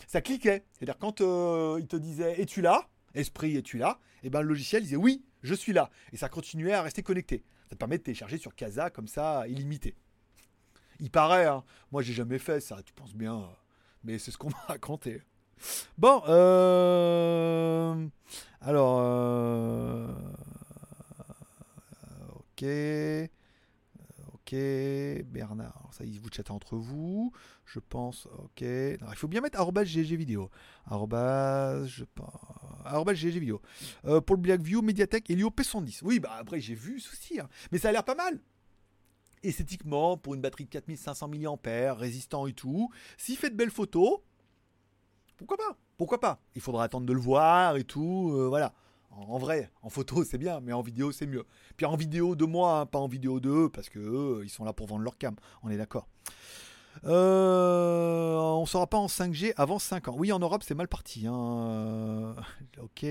ça cliquait. C'est-à-dire, quand euh, il te disait, es-tu là? Esprit, es-tu là? Et ben, le logiciel disait, oui, je suis là. Et ça continuait à rester connecté. Ça te permet de télécharger sur Casa comme ça, illimité. Il paraît, hein. moi j'ai jamais fait ça, tu penses bien, euh, mais c'est ce qu'on m'a raconté. Bon, euh... alors, euh... ok, Euh, ok, Bernard, ça vous chattez entre vous, je pense, ok, il faut bien mettre arrobas GG vidéo, arrobas, je pense, arrobas GG vidéo. Euh, pour le Blackview, Mediatek, Helio P110. Oui, bah après j'ai vu ceci, hein. mais ça a l'air pas mal esthétiquement, pour une batterie de 4500 mAh, résistant et tout, s'il fait de belles photos, pourquoi pas? Pourquoi pas? Il faudra attendre de le voir et tout, euh, voilà. En, vrai, en photo c'est bien, mais en vidéo c'est mieux. Puis en vidéo de moi, hein, pas en vidéo de eux, parce que eux, ils sont là pour vendre leur cam, on est d'accord. Euh, on sera pas en 5G avant 5 ans. Oui, en Europe, c'est mal parti. hein. ok.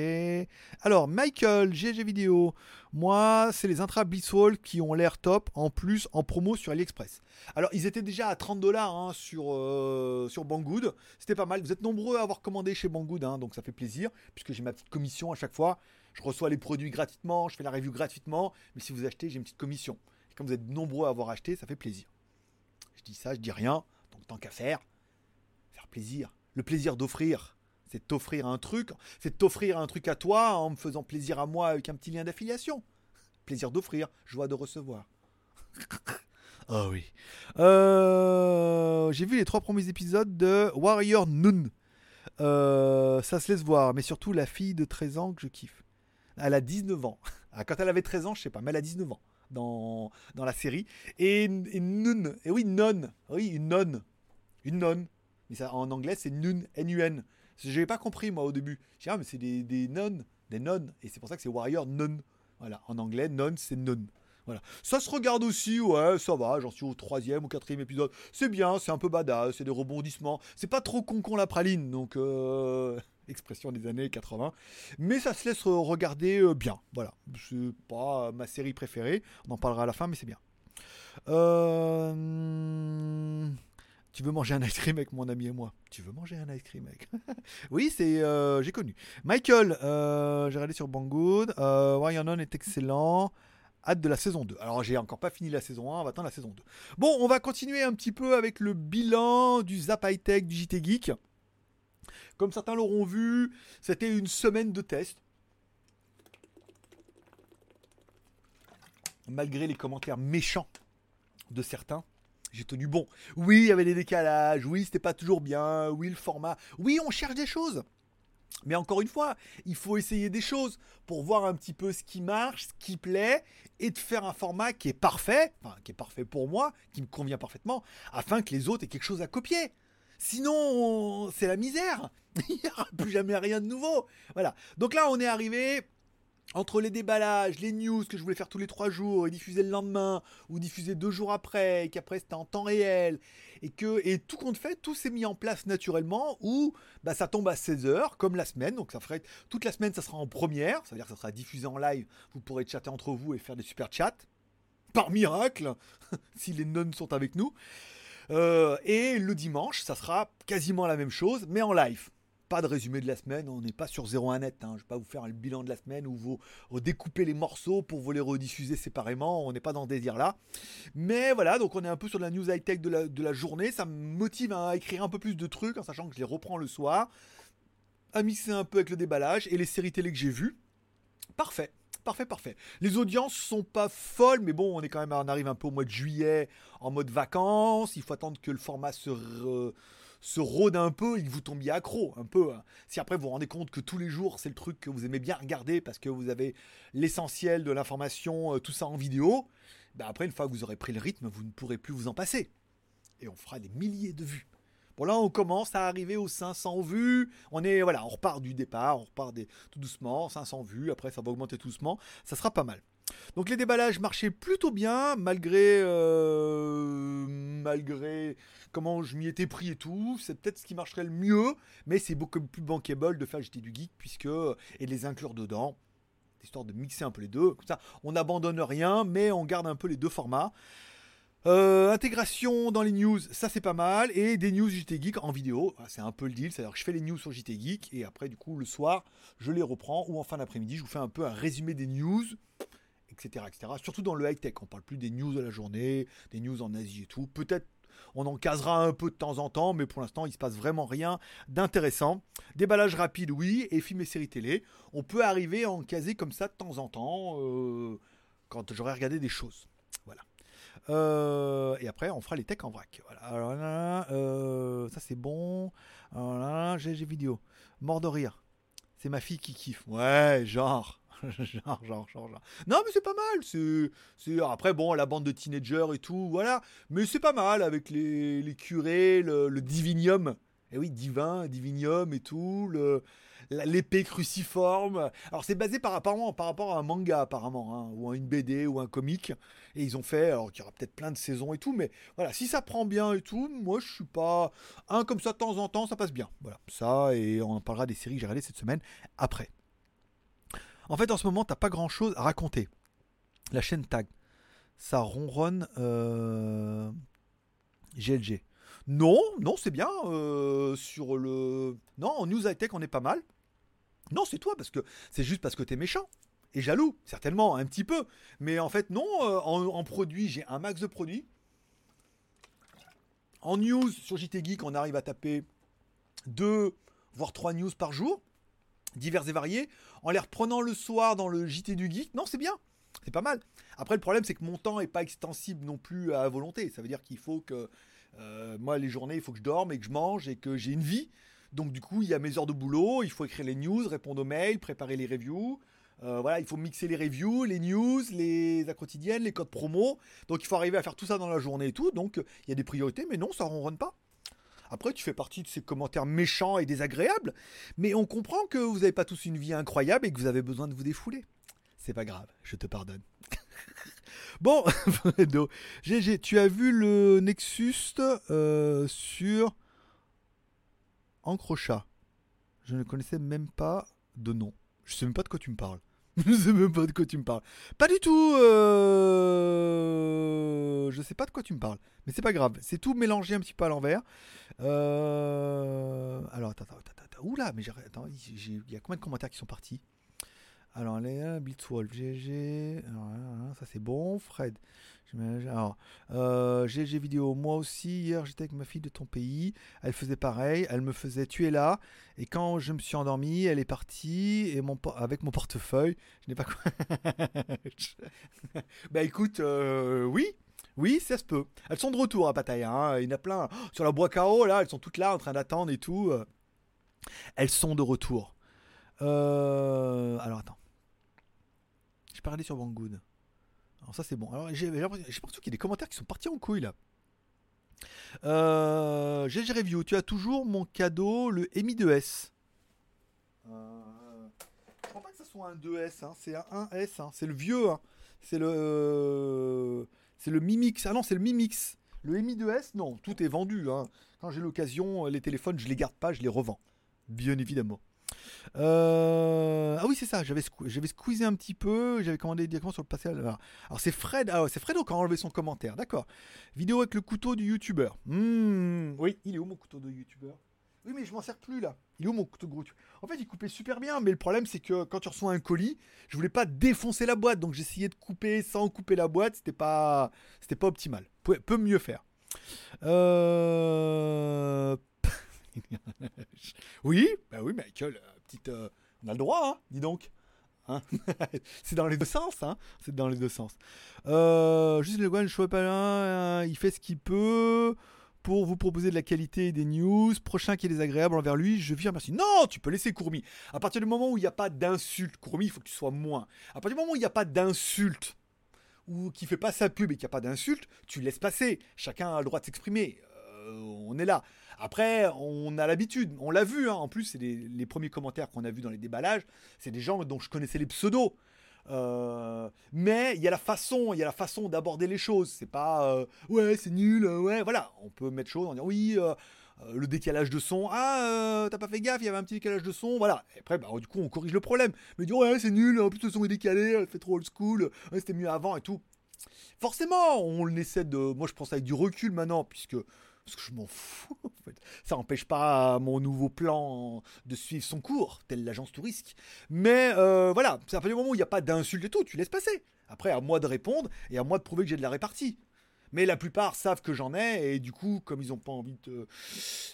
Alors, Michael, GG Vidéo. Moi, c'est les Intra Blitzwall qui ont l'air top. En plus, en promo sur AliExpress. Alors, ils étaient déjà à 30 dollars hein, sur, euh, sur Banggood. C'était pas mal. Vous êtes nombreux à avoir commandé chez Banggood, donc ça fait plaisir. Puisque j'ai ma petite commission à chaque fois. Je reçois les produits gratuitement, je fais la review gratuitement. Mais si vous achetez, j'ai une petite commission. Comme vous êtes nombreux à avoir acheté, ça fait plaisir. Je dis ça, je dis rien. Donc tant qu'à faire, faire plaisir. Le plaisir d'offrir, c'est t'offrir un truc. C'est t'offrir un truc à toi en me faisant plaisir à moi avec un petit lien d'affiliation. Plaisir d'offrir, joie de recevoir. Ah oui. Euh, J'ai vu les trois premiers épisodes de Warrior Nun. Euh, ça se laisse voir, mais surtout la fille de 13 ans que je kiffe. Elle a 19 ans. Ah, Quand elle avait 13 ans, je sais pas, mais elle a 19 ans dans, dans la série. Et, et Nun, et oui, non, oui, une nonne. Une nonne. Mais ça, en anglais, c'est Nun, N-U-N. Je n'avais pas compris, moi, au début. Je dis, ah, mais c'est des, des nonnes, des nonnes. Et c'est pour ça que c'est Warrior Nun. Voilà, en anglais, nonne, c'est non. Voilà. Ça se regarde aussi, ouais, ça va, j'en suis au troisième ou quatrième épisode. C'est bien, c'est un peu badass, c'est des rebondissements. C'est pas trop con con la praline, donc euh, expression des années 80. Mais ça se laisse regarder euh, bien, voilà. C'est pas ma série préférée, on en parlera à la fin, mais c'est bien. Euh, Tu veux manger un ice cream avec mon ami et moi? Tu veux manger un ice cream avec Oui, c'est euh, j'ai connu. Michael, euh, j'ai regardé sur Banggood. Euh, Unknown est excellent. Hâte de la saison 2. Alors j'ai encore pas fini la saison 1, on va attendre la saison 2. Bon, on va continuer un petit peu avec le bilan du Zap High Tech du JT Geek. Comme certains l'auront vu, c'était une semaine de test. Malgré les commentaires méchants de certains, j'ai tenu bon. Oui, il y avait des décalages, oui, c'était pas toujours bien, oui, le format. Oui, on cherche des choses. Mais encore une fois, il faut essayer des choses pour voir un petit peu ce qui marche, ce qui plaît, et de faire un format qui est parfait, enfin qui est parfait pour moi, qui me convient parfaitement, afin que les autres aient quelque chose à copier. Sinon, on- c'est la misère. Il n'y aura plus jamais rien de nouveau. Voilà. Donc là, on est arrivé entre les déballages, les news que je voulais faire tous les trois jours et diffuser le lendemain ou diffuser deux jours après et qu'après c'était en temps réel et que et tout compte fait, tout s'est mis en place naturellement où bah, ça tombe à 16h comme la semaine. Donc ça ferait toute la semaine, ça sera en première, ça veut dire que ça sera diffusé en live. Vous pourrez chatter entre vous et faire des super chats. Par miracle, si les nonnes sont avec nous. Euh, et le dimanche, ça sera quasiment la même chose, mais en live. Pas de résumé de la semaine, on n'est pas sur 01 net. Hein. Je ne vais pas vous faire le bilan de la semaine où vous redécoupez les morceaux pour vous les rediffuser séparément. On n'est pas dans ce délire-là. Mais voilà, donc on est un peu sur la news high-tech de la, de la journée. Ça me motive à écrire un peu plus de trucs en sachant que je les reprends le soir. À mixer un peu avec le déballage et les séries télé que j'ai vues. Parfait. Parfait, parfait. Les audiences sont pas folles, mais bon, on est quand même, on arrive un peu au mois de juillet en mode vacances. Il faut attendre que le format se, se rôde un peu et que vous tombiez accro un peu. hein. Si après vous vous rendez compte que tous les jours c'est le truc que vous aimez bien regarder parce que vous avez l'essentiel de l'information, euh, tout ça en vidéo, bah après une fois que vous aurez pris le rythme, vous ne pourrez plus vous en passer. Et on fera des milliers de vues. Bon là on commence à arriver aux 500 vues. On est voilà, on repart du départ, on repart tout doucement, 500 vues. Après ça va augmenter doucement, ça sera pas mal. Donc les déballages marchaient plutôt bien malgré euh, malgré comment je m'y étais pris et tout. C'est peut-être ce qui marcherait le mieux, mais c'est beaucoup plus bankable de faire JT du geek puisque et de les inclure dedans histoire de mixer un peu les deux. Comme ça, on n'abandonne rien, mais on garde un peu les deux formats. Euh, intégration dans les news, ça c'est pas mal. Et des news JT Geek en vidéo, Ah, c'est un peu le deal. C'est-à-dire que je fais les news sur JT Geek et après, du coup, le soir, je les reprends ou en fin d'après-midi, je vous fais un peu un résumé des news, etc. etc. Surtout dans le high-tech, on parle plus des news de la journée, des news en Asie et tout. Peut-être on en casera un peu de temps en temps, mais pour l'instant, il se passe vraiment rien d'intéressant. Déballage rapide, oui, et films et séries télé. On peut arriver à en caser comme ça de temps en temps euh, quand j'aurai regardé des choses. Euh, et après, on fera les techs en vrac. Voilà. Alors là, euh, ça c'est bon. Alors là, GG vidéo. Mort de rire. C'est ma fille qui kiffe. Ouais, genre. genre, genre, genre. Non, mais c'est pas mal. C'est, après bon, la bande de teenagers et tout, voilà. Mais c'est pas mal avec les, les curés, le, divinium. Et oui, divin, divinium et tout. Le, l'épée cruciforme. Alors c'est basé par, apparemment, par rapport à un manga apparemment, hein, ou à une BD ou un comic. Et ils ont fait, alors qu'il y aura peut-être plein de saisons et tout, mais voilà, si ça prend bien et tout, moi je suis pas un comme ça de temps en temps, ça passe bien. Voilà, ça et on en parlera des séries que j'ai regardées cette semaine après. En fait, en ce moment, t'as pas grand chose à raconter. La chaîne Tag, ça ronronne euh, GLG. Non, non, c'est bien. Euh, sur le. Non, en news high tech, on est pas mal. Non, c'est toi, parce que c'est juste parce que t'es méchant. Et jaloux, certainement, un petit peu. Mais en fait, non, euh, en, produit, j'ai un max de produits. En news, sur JT Geek, on arrive à taper deux, voire trois news par jour, divers et variés, en les reprenant le soir dans le JT du Geek. Non, c'est bien. C'est pas mal. Après, le problème, c'est que mon temps n'est pas extensible non plus à volonté. Ça veut dire qu'il faut que euh, moi, les journées, il faut que je dorme et que je mange et que j'ai une vie. Donc, du coup, il y a mes heures de boulot, il faut écrire les news, répondre aux mails, préparer les reviews. Euh, voilà, il faut mixer les reviews, les news, les quotidiennes, les codes promo. Donc, il faut arriver à faire tout ça dans la journée et tout. Donc, il y a des priorités, mais non, ça ronronne pas. Après, tu fais partie de ces commentaires méchants et désagréables, mais on comprend que vous n'avez pas tous une vie incroyable et que vous avez besoin de vous défouler. C'est pas grave, je te pardonne. Bon, GG, tu as vu le Nexus euh, sur Encrochat. Je ne connaissais même pas de nom. Je sais même pas de quoi tu me parles. Je sais même pas de quoi tu me parles. Pas du tout. Euh... Je sais pas de quoi tu me parles. Mais c'est pas grave. C'est tout mélangé un petit peu à l'envers. Euh... Alors, attends, attends, attends. Oula, mais attends, il y a combien de commentaires qui sont partis? Alors, Léa, Blitzwolf, GG, ça c'est bon. Fred, alors, euh, GG vidéo, moi aussi, hier j'étais avec ma fille de ton pays, elle faisait pareil, elle me faisait tuer là, et quand je me suis endormi, elle est partie, et mon, avec mon portefeuille, je n'ai pas quoi. bah écoute, euh, oui, oui, ça se peut. Elles sont de retour à Pattaya, hein. il y en a plein. Oh, sur la bois KO, là, elles sont toutes là en train d'attendre et tout. Elles sont de retour. Euh, alors attends. Parlais sur Banggood. Alors ça c'est bon. J'ai l'impression qu'il y a des commentaires qui sont partis en couille là. Euh, GG Review, tu as toujours mon cadeau, le Mi 2S. Euh, je crois pas que ce soit un 2S, hein. c'est un 1S, hein. c'est le vieux. Hein. C'est le, c'est le Mi Mix. Ah non, c'est le Mi Mix. Le Mi 2S, non, tout est vendu. Quand j'ai l'occasion, les téléphones, je les garde pas, je les revends. Bien évidemment. Euh, ah oui, c'est ça, j'avais, squeezé un petit peu, j'avais commandé directement sur le passé. Alors, c'est Fred, ah, c'est Fredo qui a enlevé son commentaire, d'accord. Vidéo avec le couteau du youtubeur. Hmm, oui, il est où mon couteau de youtubeur? Oui, mais je m'en sers plus là. Il est où mon couteau de gros En fait, il coupait super bien, mais le problème c'est que quand tu reçois un colis, je voulais pas défoncer la boîte, donc j'essayais de couper sans couper la boîte, c'était pas, c'était pas optimal. Peut mieux faire. Euh oui, bah oui, Michael, euh, petite, euh, on a le droit, hein, dis donc. Hein c'est dans les deux sens, hein c'est dans les deux sens. Euh, juste le je pas là, il fait ce qu'il peut pour vous proposer de la qualité et des news. Prochain qui est désagréable envers lui, je viens merci. Non, tu peux laisser Courmi. À partir du moment où il n'y a pas d'insulte, Courmi, il faut que tu sois moins. À partir du moment où il n'y a pas d'insulte, ou qui fait pas sa pub et qu'il n'y a pas d'insulte, tu laisses passer. Chacun a le droit de s'exprimer. On est là. Après, on a l'habitude, on l'a vu, hein. en plus, c'est les, premiers commentaires qu'on a vus dans les déballages, c'est des gens dont je connaissais les pseudos. Euh, mais il y a la façon, il y a la façon d'aborder les choses. C'est pas euh, ouais, c'est nul, euh, ouais, voilà. On peut mettre chose en disant oui, le décalage de son. Ah, t'as pas fait gaffe, il y avait un petit décalage de son, voilà. Et après, bah, du coup, on corrige le problème. Mais dire ouais, c'est nul, en plus le son est décalé, fait trop old school, c'était mieux avant et tout. Forcément, on essaie de. Moi, je pense avec du recul maintenant, puisque parce que je m'en fous. En fait. Ça n'empêche pas mon nouveau plan de suivre son cours, tel l'agence touristique. Mais euh, voilà, c'est un peu du moment où il n'y a pas d'insulte et tout, tu laisses passer. Après, à moi de répondre et à moi de prouver que j'ai de la répartie. Mais la plupart savent que j'en ai et du coup, comme ils n'ont pas envie de,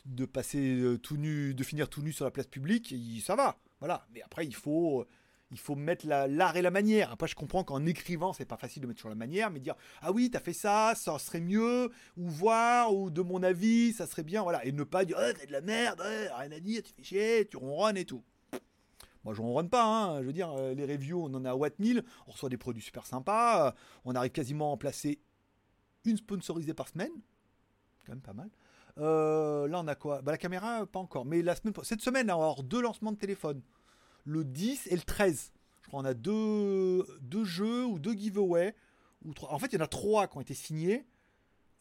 de passer euh, tout nu, de finir tout nu sur la place publique, ça va. Voilà. Mais après, il faut il faut mettre l'art et la manière. Après, je comprends qu'en écrivant, c'est pas facile de mettre sur la manière, mais dire ah oui, t'as fait ça, ça serait mieux, ou voir, ou de mon avis, ça serait bien, voilà, et ne pas dire oh, t'es de la merde, rien à dire, tu fais chier, tu ronronnes et tout. Moi, je ronronne pas, hein. je veux dire, euh, les reviews, on en a à Watt 1000, on reçoit des produits super sympas, euh, on arrive quasiment à en placer une sponsorisée par semaine, quand même pas mal. Euh, là, on a quoi? Bah, La caméra, pas encore. Mais cette semaine, on va avoir deux lancements de téléphone. Le 10 et le 13. Je crois qu'on a deux, deux jeux ou deux giveaways. Ou trois. En fait, il y en a trois qui ont été signés.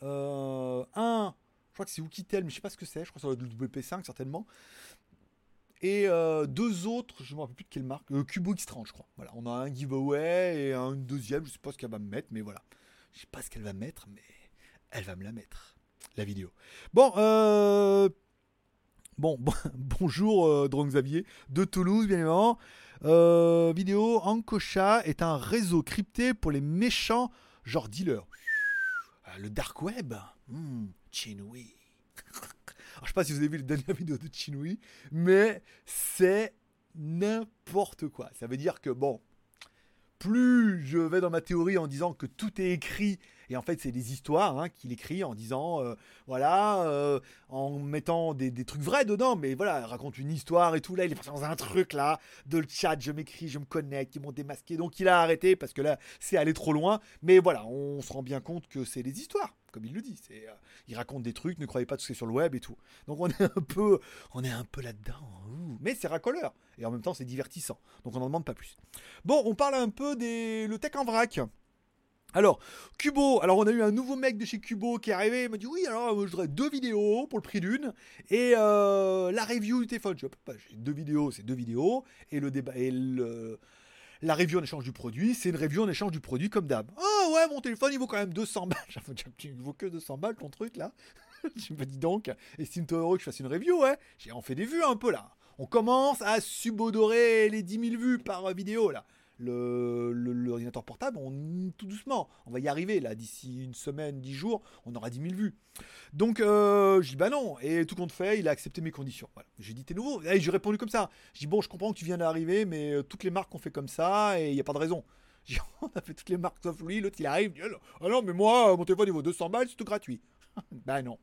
Euh, un, je crois que c'est Oukitel, mais je sais pas ce que c'est. Je crois que c'est le WP5 certainement. Et euh, deux autres, je ne me rappelle plus de quelle marque, euh, Cubo Extrange, je crois. Voilà, on a un giveaway et un deuxième, je sais pas ce qu'elle va me mettre, mais voilà. Je sais pas ce qu'elle va mettre, mais elle va me la mettre, la vidéo. Bon, euh... bon, bonjour euh, Drone Xavier de Toulouse, bien évidemment. Euh, vidéo, Ankocha est un réseau crypté pour les méchants, genre dealers. Ah, le dark web, hmm, Chinui. Alors, je sais pas si vous avez vu la dernière vidéo de Chinui, mais c'est n'importe quoi. Ça veut dire que, bon, plus je vais dans ma théorie en disant que tout est écrit et en fait, c'est des histoires hein, qu'il écrit en disant, euh, voilà, euh, en mettant des, trucs vrais dedans, mais voilà, il raconte une histoire et tout. Là, il est passé dans un truc là, de le chat, je m'écris, je me connecte, ils m'ont démasqué. Donc il a arrêté parce que là, c'est allé trop loin. Mais voilà, on se rend bien compte que c'est des histoires comme il le dit. C'est, euh, il raconte des trucs, ne croyez pas tout ce qui est sur le web et tout. Donc on est un peu, là-dedans. Mais c'est racoleur et en même temps c'est divertissant. Donc on n'en demande pas plus. Bon, on parle un peu des le tech en vrac. Alors, Cubo, alors on a eu un nouveau mec de chez Cubo qui est arrivé, il m'a dit oui, alors je voudrais deux vidéos pour le prix d'une et euh, la review du téléphone. Je pas, j'ai deux vidéos, c'est deux vidéos et le débat et le la review en échange du produit, c'est une review en échange du produit comme d'hab. Oh ouais, mon téléphone il vaut quand même 200 balles. Il vaut que 200 balles ton truc là. je me dis donc, estime-toi heureux que je fasse une review, ouais. J'ai en fait des vues un peu là. On commence à subodorer les 10 000 vues par vidéo là l'ordinateur portable, on, tout doucement, on va y arriver là, d'ici une semaine, dix jours, on aura 10 000 vues. Donc euh, je dis bah non, et tout compte fait, il a accepté mes conditions. J'ai dit t'es nouveau, et j'ai répondu comme ça. Je dis bon, je comprends que tu viens d'arriver, mais euh, toutes les marques ont fait comme ça, et il n'y a pas de raison. on a fait toutes les marques sauf lui, l'autre il arrive, dit, ah non, mais moi, mon téléphone il vaut 200 balles, c'est tout gratuit. bah non.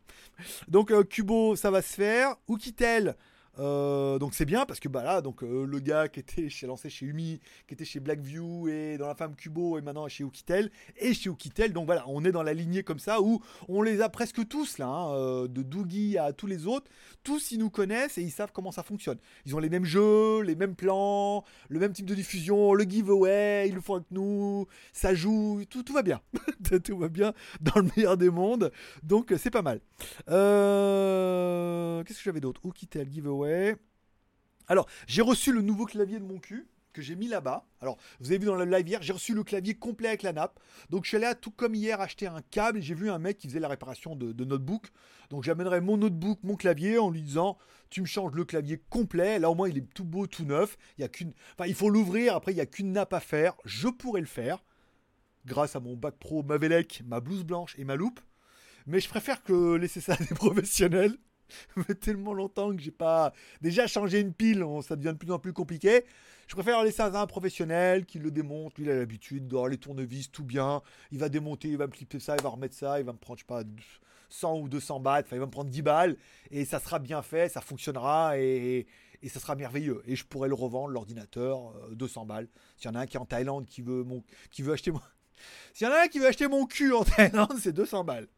Donc euh, Cubo, ça va se faire. Oukitel, euh, donc c'est bien parce que bah là donc euh, le gars qui était chez lancé chez Umi, qui était chez Blackview et dans la femme Cubo et maintenant chez Oukitel. Et chez Oukitel donc voilà on est dans la lignée comme ça où on les a presque tous là hein, euh, de Doogie à tous les autres. Tous ils nous connaissent et ils savent comment ça fonctionne. Ils ont les mêmes jeux les mêmes plans le même type de diffusion le giveaway ils le font avec nous ça joue tout, tout va bien. Tout va bien dans le meilleur des mondes. Donc c'est pas mal. Qu'est-ce que j'avais d'autre? Oukitel giveaway alors, j'ai reçu le nouveau clavier de mon cul que j'ai mis là-bas. Alors, vous avez vu dans le live hier, j'ai reçu le clavier complet avec la nappe. Donc, je suis allé tout comme hier acheter un câble. J'ai vu un mec qui faisait la réparation de, notebook. Donc, j'amènerai mon notebook, mon clavier en lui disant Tu me changes le clavier complet. Là, au moins, il est tout beau, tout neuf. Il y a qu'une. Enfin, il faut l'ouvrir. Après, il n'y a qu'une nappe à faire. Je pourrais le faire grâce à mon bac pro Mavelec, ma blouse blanche et ma loupe. Mais je préfère que laisser ça à des professionnels fait tellement longtemps que j'ai pas. Déjà, changer une pile, ça devient de plus en plus compliqué. Je préfère laisser à un professionnel qui le démonte. Lui, il a l'habitude d'avoir les tournevis tout bien. Il va démonter, il va me clipper ça, il va remettre ça, il va me prendre, je sais pas, 100 ou 200 bahts. Enfin, il va me prendre 10 balles. Et ça sera bien fait, ça fonctionnera et, et ça sera merveilleux. Et je pourrais le revendre, l'ordinateur, 200 euh, balles. S'il y en a un qui est en Thaïlande qui veut, mon... qui veut acheter. S'il y en a un qui veut acheter mon cul en Thaïlande, c'est 200 balles.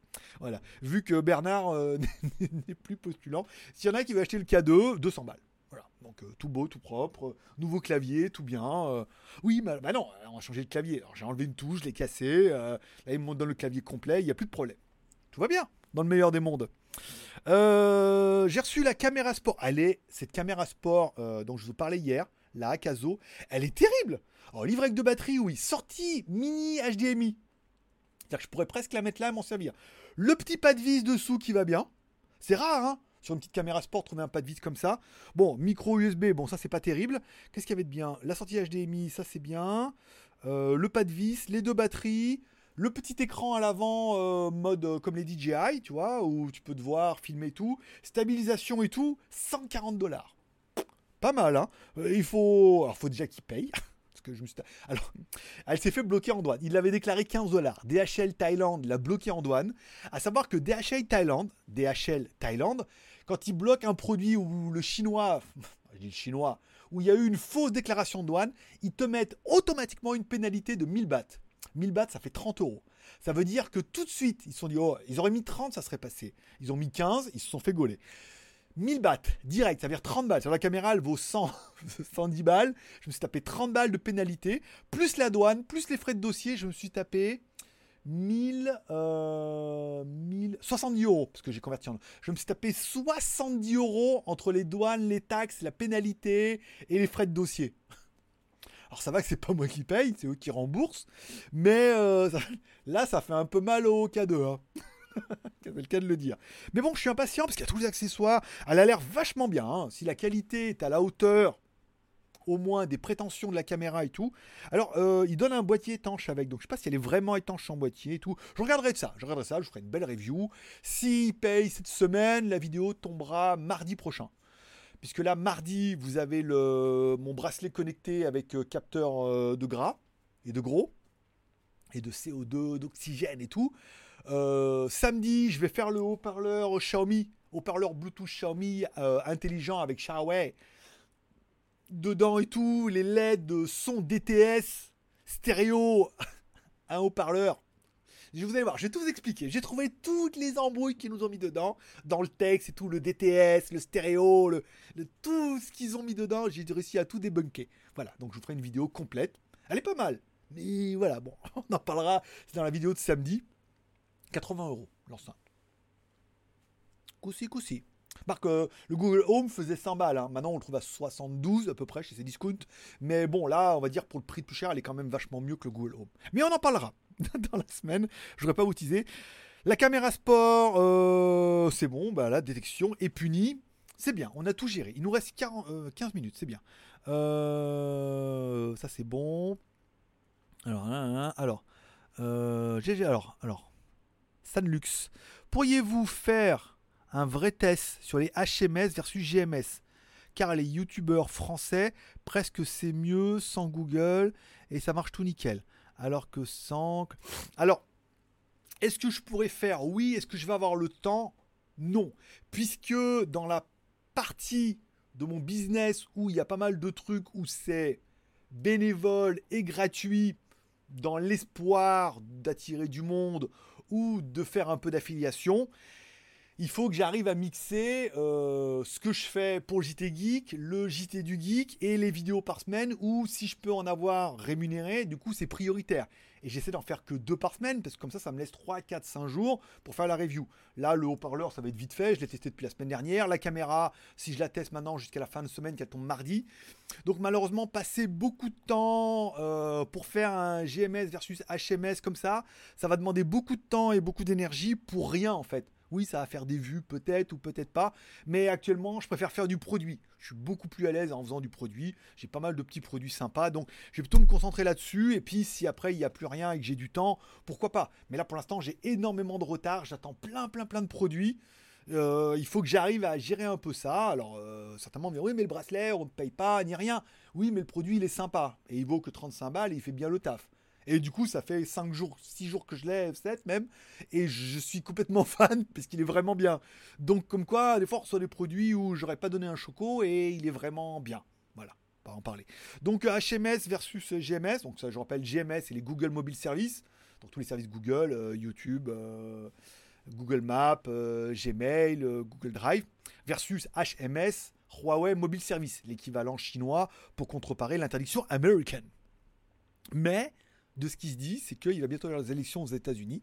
Voilà. Vu que Bernard euh, n'est plus postulant, s'il y en a qui veut acheter le K2, 200 balles. Voilà. Donc euh, tout beau, tout propre, nouveau clavier, tout bien. Euh. oui, bah non, on a changé de clavier. Alors j'ai enlevé une touche, je l'ai cassé. là, il me dans le clavier complet, il n'y a plus de problème. Tout va bien, dans le meilleur des mondes. j'ai reçu la caméra sport. Allez, cette caméra sport dont je vous parlais hier, la Akazo, elle est terrible. Alors, livret de batterie, oui, sortie mini HDMI. C'est-à-dire que je pourrais presque la mettre là et m'en servir. Le petit pas de vis dessous qui va bien. C'est rare, hein sur une petite caméra sport, trouver un pas de vis comme ça. Bon, micro USB, bon, ça c'est pas terrible. Qu'est-ce qu'il y avait de bien? La sortie HDMI, ça c'est bien. Euh, le pas de vis, les deux batteries. Le petit écran à l'avant, euh, mode euh, comme les DJI, tu vois, où tu peux te voir, filmer tout. Stabilisation et tout, 140 dollars. Pas mal, hein. il faut. Alors, faut déjà qu'il elle s'est fait bloquer en douane. Il l'avait déclaré 15 dollars. DHL Thaïlande l'a bloqué en douane. À savoir que DHL Thaïlande, DHL Thaïlande, quand il bloque un produit où le chinois, je dis le chinois, où il y a eu une fausse déclaration de douane, ils te mettent automatiquement une pénalité de 1000 bahts. 1000 bahts, ça fait 30 euros. Ça veut dire que tout de suite, ils se sont dit, oh, ils auraient mis 30, ça serait passé. Ils ont mis 15, ils se sont fait gauler. 1000 bahts, direct, ça veut dire 30 balles. Sur la caméra, elle vaut 100, 110 balles. Je me suis tapé 30 balles de pénalité, plus la douane, plus les frais de dossier, je me suis tapé 1000, euh, 1000 70 euros, parce que j'ai converti en... Je me suis tapé 70 euros entre les douanes, les taxes, la pénalité et les frais de dossier. Alors ça va que c'est pas moi qui paye, c'est eux qui remboursent, mais euh, là ça fait un peu mal au K2. Hein. C'est le cas de le dire. Mais bon, je suis impatient parce qu'il y a tous les accessoires. Elle a l'air vachement bien. Hein. Si la qualité est à la hauteur au moins des prétentions de la caméra et tout. Alors, euh, il donne un boîtier étanche avec, donc je sais pas si elle est vraiment étanche en boîtier et tout. Je regarderai de ça, je regarderai ça, je ferai une belle review. S'il paye cette semaine, la vidéo tombera mardi prochain puisque là, mardi, vous avez le, mon bracelet connecté avec euh, capteur euh, de gras et de gros, et de CO2, d'oxygène et tout. Euh, samedi, je vais faire le haut-parleur Xiaomi, haut-parleur Bluetooth Xiaomi intelligent avec Huawei. Dedans et tout, les LED son DTS, stéréo, un haut-parleur je vous allez voir, je vais tout vous expliquer. J'ai trouvé toutes les embrouilles qu'ils nous ont mis dedans, dans le texte et tout, le DTS, le stéréo, tout ce qu'ils ont mis dedans. J'ai réussi à tout débunker. Voilà, donc je vous ferai une vidéo complète. Elle est pas mal, mais voilà, bon, on en parlera. Dans la vidéo de samedi. 80 euros l'enceinte. Coussi, coussi. Marc, euh, le Google Home faisait 100 balles. Hein. Maintenant, on le trouve à 72 à peu près chez ces discounts. Mais bon, là, on va dire pour le prix plus cher, elle est quand même vachement mieux que le Google Home. Mais on en parlera. dans la semaine. Je voudrais pas vous teaser. La caméra sport, euh, c'est bon, bah, la détection est punie. C'est bien, on a tout géré. Il nous reste 15 euh, minutes, c'est bien. Euh, ça c'est bon. Alors, hein, hein, alors, GG, alors, alors, Sanlux. Pourriez-vous faire un vrai test sur les HMS versus GMS Car les youtubeurs français, presque c'est mieux sans Google et ça marche tout nickel alors que sans... Alors, est-ce que je pourrais faire? Oui. Est-ce que je vais avoir le temps? Non. Puisque dans la partie de mon business où il y a pas mal de trucs où c'est bénévole et gratuit dans l'espoir d'attirer du monde ou de faire un peu d'affiliation, il faut que j'arrive à mixer euh, ce que je fais pour JT Geek, le JT du Geek et les vidéos par semaine, ou si je peux en avoir rémunéré, du coup c'est prioritaire. Et j'essaie d'en faire que deux par semaine, parce que comme ça, ça me laisse 3, 4, 5 jours pour faire la review. Là, le haut-parleur, ça va être vite fait, je l'ai testé depuis la semaine dernière. La caméra, si je la teste maintenant jusqu'à la fin de semaine, qu'elle tombe mardi. Donc malheureusement, passer beaucoup de temps euh, pour faire un GMS versus HMS comme ça, ça va demander beaucoup de temps et beaucoup d'énergie pour rien en fait. Oui, ça va faire des vues peut-être ou peut-être pas, mais actuellement, je préfère faire du produit. Je suis beaucoup plus à l'aise en faisant du produit. J'ai pas mal de petits produits sympas, donc je vais plutôt me concentrer là-dessus. Et puis, si après il n'y a plus rien et que j'ai du temps, pourquoi pas? Mais là, pour l'instant, j'ai énormément de retard. J'attends plein, plein, plein de produits. Euh, il faut que j'arrive à gérer un peu ça. Alors, euh, certainement, on oui, mais le bracelet, on ne paye pas, ni rien. Oui, mais le produit, il est sympa. Et il vaut que 35 balles et il fait bien le taf. Et du coup, ça fait 5 jours, 6 jours que je l'ai, 7 même. Et je suis complètement fan parce qu'il est vraiment bien. Donc, comme quoi, des fois, reçoit des produits où j'aurais pas donné un choco et il est vraiment bien. Voilà, pas en parler. Donc, HMS versus GMS. Donc, ça, je rappelle, GMS, c'est les Google Mobile Services. Donc, tous les services Google, euh, YouTube, euh, Google Maps, euh, Gmail, Google Drive. Versus HMS, Huawei Mobile Service, l'équivalent chinois pour contreparer l'interdiction américaine. Mais de ce qui se dit, c'est qu'il va bientôt y avoir les élections aux États-Unis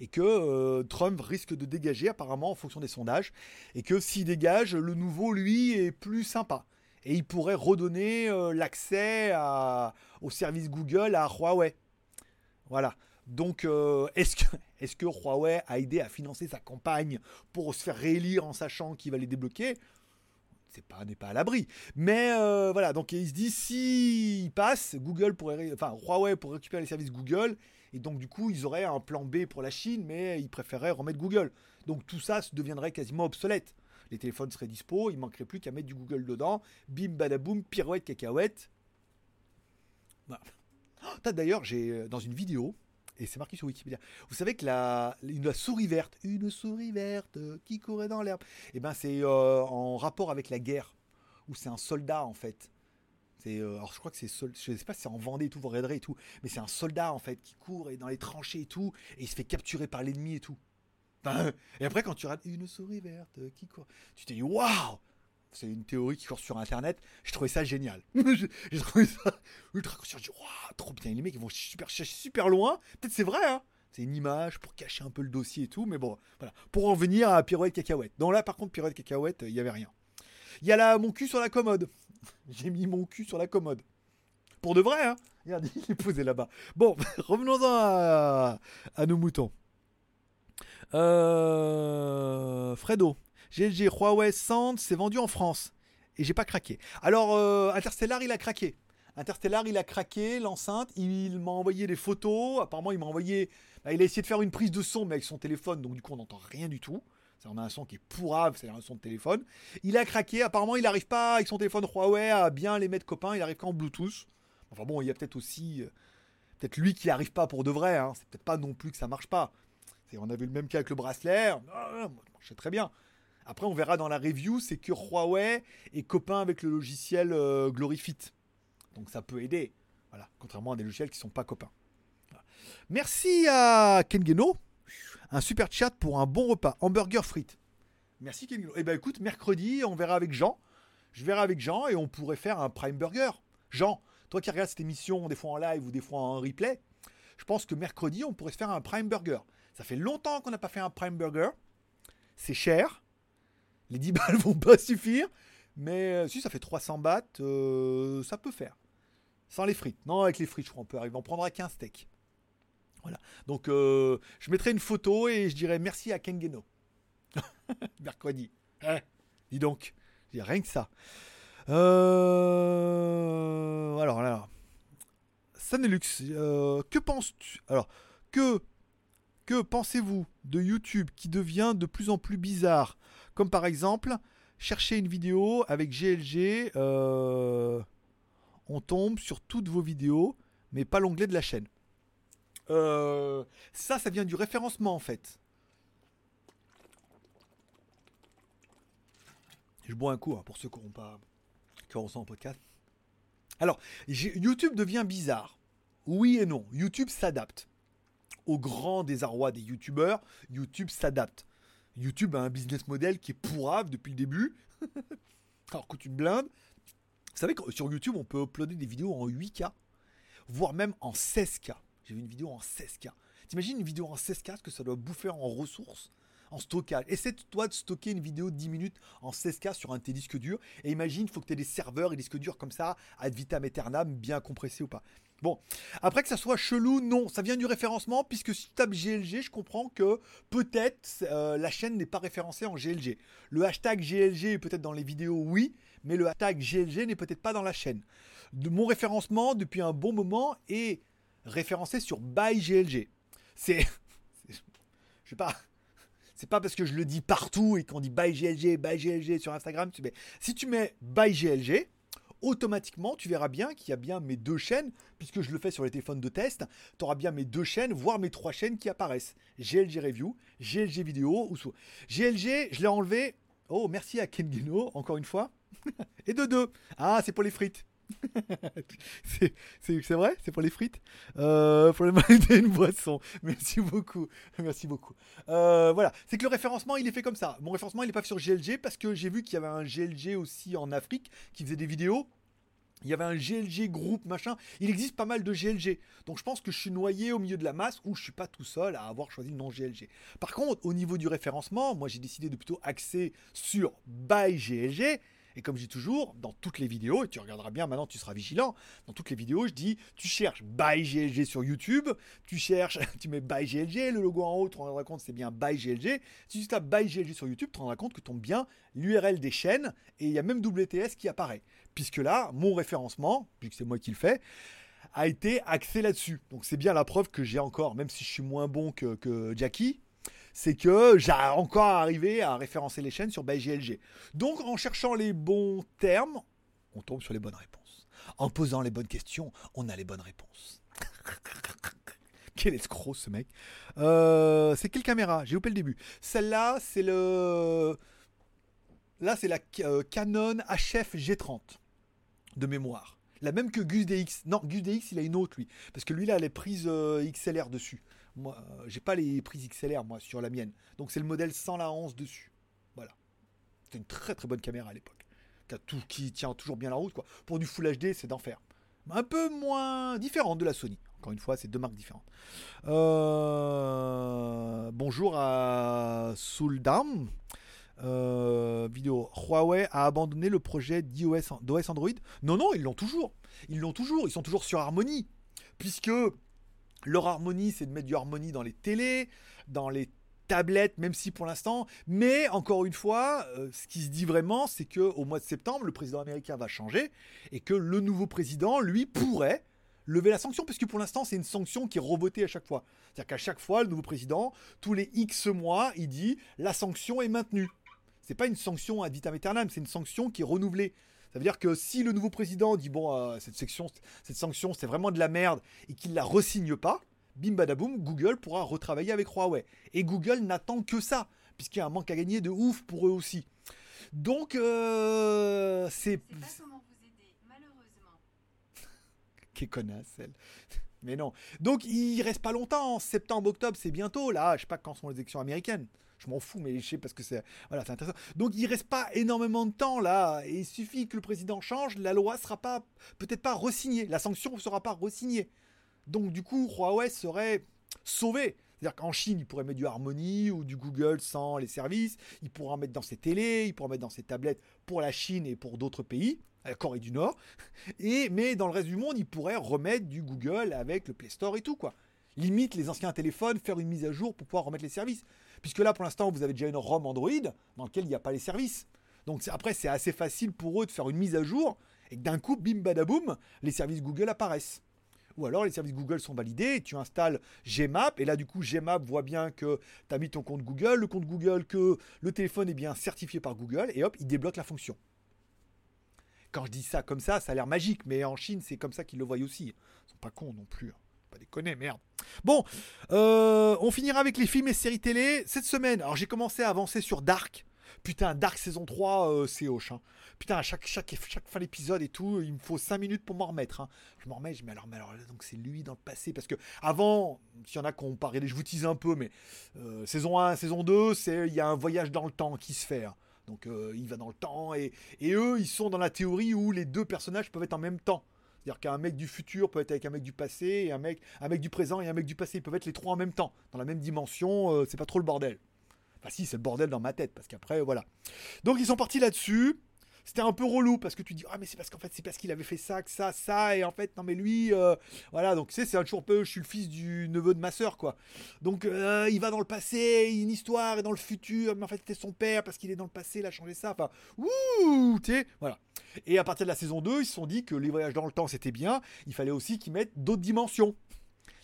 et que euh, Trump risque de dégager apparemment en fonction des sondages et que s'il dégage, le nouveau lui est plus sympa et il pourrait redonner euh, l'accès au service Google à Huawei. Voilà. Donc, euh, est-ce que, que Huawei a aidé à financer sa campagne pour se faire réélire en sachant qu'il va les débloquer? C'est pas n'est pas à l'abri. Mais euh, voilà, donc il se dit si il passe, Google pourrait, enfin Huawei pourrait récupérer les services Google et donc du coup ils auraient un plan B pour la Chine, mais ils préféraient remettre Google. Donc tout ça deviendrait quasiment obsolète. Les téléphones seraient dispo, il manquerait plus qu'à mettre du Google dedans. Bim badaboum, pirouette cacahuète. Voilà. D'ailleurs, j'ai euh, dans une vidéo, et c'est marqué sur Wikipédia. Vous savez que la, souris verte, une souris verte qui courait dans l'herbe, et eh ben c'est euh, en rapport avec la guerre, où c'est un soldat en fait. C'est, euh, alors je crois que c'est, sol- je sais pas si c'est en Vendée et tout, vous regarderez et tout, mais c'est un soldat en fait qui court et dans les tranchées et tout, et il se fait capturer par l'ennemi et tout. Et après quand tu regardes une souris verte qui court, tu te dis waouh, c'est une théorie qui court sur internet. Je trouvais ça génial. J'ai trouvé ça ultra conscient. Je dis trop bien. Les mecs ils vont super super loin. Peut-être c'est vrai. Hein c'est une image pour cacher un peu le dossier et tout, mais bon, voilà. Pour en venir à pirouette cacahuète. Donc là, par contre, pirouette cacahuète, il y avait rien. Il y a là mon cul sur la commode. J'ai mis mon cul sur la commode. Pour de vrai, hein Regarde, il est posé là-bas. Bon, revenons-en à, à nos moutons. Euh, Fredo, GLG Huawei Sand s'est vendu en France et j'ai pas craqué. Alors euh, Interstellar, il a craqué. Interstellar, il a craqué l'enceinte. Il m'a envoyé des photos. Apparemment, il m'a envoyé. bah, il a essayé de faire une prise de son, mais avec son téléphone, donc du coup, on n'entend rien du tout. On a un son qui est pourrave, c'est un son de téléphone. Il a craqué. Apparemment, il n'arrive pas avec son téléphone Huawei à bien les mettre copains. Il arrive qu'en Bluetooth. Enfin bon, il y a peut-être aussi. euh, peut-être lui qui arrive pas pour de vrai. Hein. C'est peut-être pas non plus que ça marche pas. C'est- On a vu le même cas avec le bracelet. Ah, ça marchait très bien. Après, on verra dans la review, c'est que Huawei est copain avec le logiciel euh, Glorifit. Donc ça peut aider. Voilà, contrairement à des logiciels qui sont pas copains. Merci à Kengeno. Un super chat pour un bon repas. Hamburger frites. Merci Kengeno. Eh ben écoute, mercredi, on verra avec Jean. Je verrai avec Jean et on pourrait faire un Prime Burger. Jean, toi qui regardes cette émission des fois en live ou des fois en replay, je pense que mercredi, on pourrait se faire un Prime Burger. Ça fait longtemps qu'on n'a pas fait un Prime Burger. C'est cher. Les 10 balles vont pas suffire. Mais euh, si ça fait 300 bahts, euh, ça peut faire. Sans les frites. Non, avec les frites, je crois qu'on peut arriver. On prendra qu'un steak. Voilà. Donc, euh, je mettrai une photo et je dirai merci à Kengeno. Mercredi. Hein? Dis donc. Je dis rien que ça. Alors là. Sanelux, que penses-tu? Alors, que, que pensez-vous de YouTube qui devient de plus en plus bizarre? Comme par exemple, chercher une vidéo avec GLG, euh, on tombe sur toutes vos vidéos, mais pas l'onglet de la chaîne. Euh, ça, ça vient du référencement en fait. Je bois un coup hein, pour ceux qui n'auront pas qui auront ça en podcast. Alors, YouTube devient bizarre. Oui et non. YouTube s'adapte. Au grand désarroi des YouTubeurs, YouTube s'adapte. YouTube a un business model qui est pourrave depuis le début. Alors que tu te blindes. Vous savez que sur YouTube, on peut uploader des vidéos en 8K, voire même en 16K. J'ai vu une vidéo en 16K. T'imagines une vidéo en 16K, ce que ça doit bouffer en ressources, en stockage. Essaie toi de stocker une vidéo de 10 minutes en 16K sur un de tes disques durs. Et imagine, il faut que tu aies des serveurs et disques durs comme ça, ad vitam aeternam, bien compressés ou pas. Bon, après que ça soit chelou, non, ça vient du référencement, puisque si tu tapes GLG, je comprends que peut-être euh, la chaîne n'est pas référencée en GLG. Le hashtag GLG est peut-être dans les vidéos, oui, mais le hashtag GLG n'est peut-être pas dans la chaîne. De mon référencement, depuis un bon moment, est référencé sur ByGLG. C'est. c'est- Je sais pas. C'est pas parce que je le dis partout et qu'on dit ByGLG, ByGLG sur Instagram. Tu mets, si tu mets ByGLG, automatiquement, tu verras bien qu'il y a bien mes deux chaînes, puisque je le fais sur les téléphones de test, tu auras bien mes deux chaînes, voire mes trois chaînes qui apparaissent. GLG Review, GLG Vidéo, ou. GLG, je l'ai enlevé. Oh, merci à Ken Guino, encore une fois. Et de deux. Ah, c'est pour les frites. c'est vrai? C'est pour les frites? Euh, Pour le une boisson. Merci beaucoup. Merci beaucoup. Euh, voilà. C'est que le référencement, il est fait comme ça. Mon référencement, il n'est pas sur GLG parce que j'ai vu qu'il y avait un GLG aussi en Afrique qui faisait des vidéos. Il y avait un GLG groupe machin. Il existe pas mal de GLG. Donc je pense que je suis noyé au milieu de la masse ou je suis pas tout seul à avoir choisi le nom GLG. Par contre, au niveau du référencement, moi j'ai décidé de plutôt axer sur by GLG. Et comme je dis toujours, dans toutes les vidéos, et tu regarderas bien maintenant, tu seras vigilant, dans toutes les vidéos, je dis, tu cherches by GLG sur YouTube, tu cherches, tu mets by GLG, le logo en haut, tu te rendras compte, c'est bien by GLG. Si tu tapes by GLG sur YouTube, tu te rendras compte que tombe bien l'URL des chaînes, et il y a même WTS qui apparaît. Puisque là, mon référencement, puisque c'est moi qui le fais, a été axé là-dessus. Donc c'est bien la preuve que j'ai encore, même si je suis moins bon que, que Jackie, c'est que j'ai encore arrivé à référencer les chaînes sur ByGLG. Donc en cherchant les bons termes, on tombe sur les bonnes réponses. En posant les bonnes questions, on a les bonnes réponses. Quel escroc ce mec. Euh, c'est quelle caméra? J'ai loupé le début. Celle-là, c'est le. Là, c'est la euh, Canon HF G30 de mémoire. La même que Gus DX. Non, Gus DX, il a une autre, lui. Parce que lui, il a les prises euh, XLR dessus. Moi, euh, j'ai pas les prises XLR, moi, sur la mienne. Donc, c'est le modèle sans la 11 dessus. Voilà. C'est une très très bonne caméra à l'époque. Tout, qui tient toujours bien la route, quoi. Pour du Full HD, c'est d'enfer. Un peu moins différente de la Sony. Encore une fois, c'est deux marques différentes. Euh, bonjour à Souldam. Euh, vidéo. Huawei a abandonné le projet d'OS Android. Non, non, ils l'ont toujours. Ils l'ont toujours. Ils sont toujours sur Harmony. Puisque leur Harmony, c'est de mettre du Harmony dans les télés, dans les tablettes, même si pour l'instant. Mais encore une fois, euh, ce qui se dit vraiment, c'est que au mois de septembre, le président américain va changer et que le nouveau président, lui, pourrait lever la sanction, parce que pour l'instant, c'est une sanction qui est revotée à chaque fois. C'est-à-dire qu'à chaque fois, le nouveau président, tous les X mois, il dit la sanction est maintenue. C'est pas une sanction ad vitam aeternam, c'est une sanction qui est renouvelée. Ça veut dire que si le nouveau président dit bon, euh, cette, section, cette sanction, c'est vraiment de la merde et qu'il la resigne pas, bim badaboum, Google pourra retravailler avec Huawei. Et Google n'attend que ça, puisqu'il y a un manque à gagner de ouf pour eux aussi. Donc, euh, c'est. Quelle connasse, elle. Mais non. Donc, il reste pas longtemps. Septembre, octobre, c'est bientôt. Là, je sais pas quand sont les élections américaines. Je m'en fous, mais je sais parce que c'est voilà, c'est intéressant. Donc, il reste pas énormément de temps là. Et il suffit que le président change, la loi sera pas peut-être pas resignée, la sanction ne sera pas resignée. Donc, du coup, Huawei serait sauvé. C'est-à-dire qu'en Chine, il pourrait mettre du Harmony ou du Google sans les services. Il pourra en mettre dans ses télés, il pourra mettre dans ses tablettes pour la Chine et pour d'autres pays, la Corée du Nord. Et, mais dans le reste du monde, il pourrait remettre du Google avec le Play Store et tout, quoi. Limite les anciens téléphones, faire une mise à jour pour pouvoir remettre les services. Puisque là, pour l'instant, vous avez déjà une ROM Android dans laquelle il n'y a pas les services. Donc après, c'est assez facile pour eux de faire une mise à jour et que d'un coup, bim badaboum, les services Google apparaissent. Ou alors les services Google sont validés, tu installes Gmap, et là du coup Gmap voit bien que tu as mis ton compte Google, le compte Google, que le téléphone est bien certifié par Google, et hop, il débloque la fonction. Quand je dis ça comme ça, ça a l'air magique, mais en Chine, c'est comme ça qu'ils le voient aussi. Ils sont pas cons non plus. Pas déconner, merde. Bon, euh, on finira avec les films et séries télé. Cette semaine, alors j'ai commencé à avancer sur Dark. Putain, Dark saison 3, euh, c'est hoche. hein. Putain, à chaque, fin d'épisode et tout, il me faut 5 minutes pour m'en remettre. hein. Je m'en remets, je dis, mais alors, mais alors donc c'est lui dans le passé. Parce que avant, s'il y en a qui ont parlé, je vous tease un peu, mais euh, saison 1, saison 2, c'est il y a un voyage dans le temps qui se fait. hein. Donc il va dans le temps et, et eux, ils sont dans la théorie où les deux personnages peuvent être en même temps. C'est-à-dire qu'un mec du futur peut être avec un mec du passé, et un mec, un mec du présent et un mec du passé. Ils peuvent être les trois en même temps, dans la même dimension. euh, c'est pas trop le bordel. Enfin, si, c'est le bordel dans ma tête, parce qu'après, voilà. Donc, ils sont partis là-dessus. C'était un peu relou parce que tu dis ah mais c'est parce qu'en fait c'est parce qu'il avait fait ça que ça ça et en fait non mais lui euh, voilà donc tu sais c'est un peu je suis le fils du neveu de ma sœur quoi donc euh, il va dans le passé une histoire et dans le futur mais en fait c'était son père parce qu'il est dans le passé il a changé ça enfin ouh tu sais voilà et à partir de la saison 2 ils se sont dit que les voyages dans le temps c'était bien il fallait aussi qu'ils mettent d'autres dimensions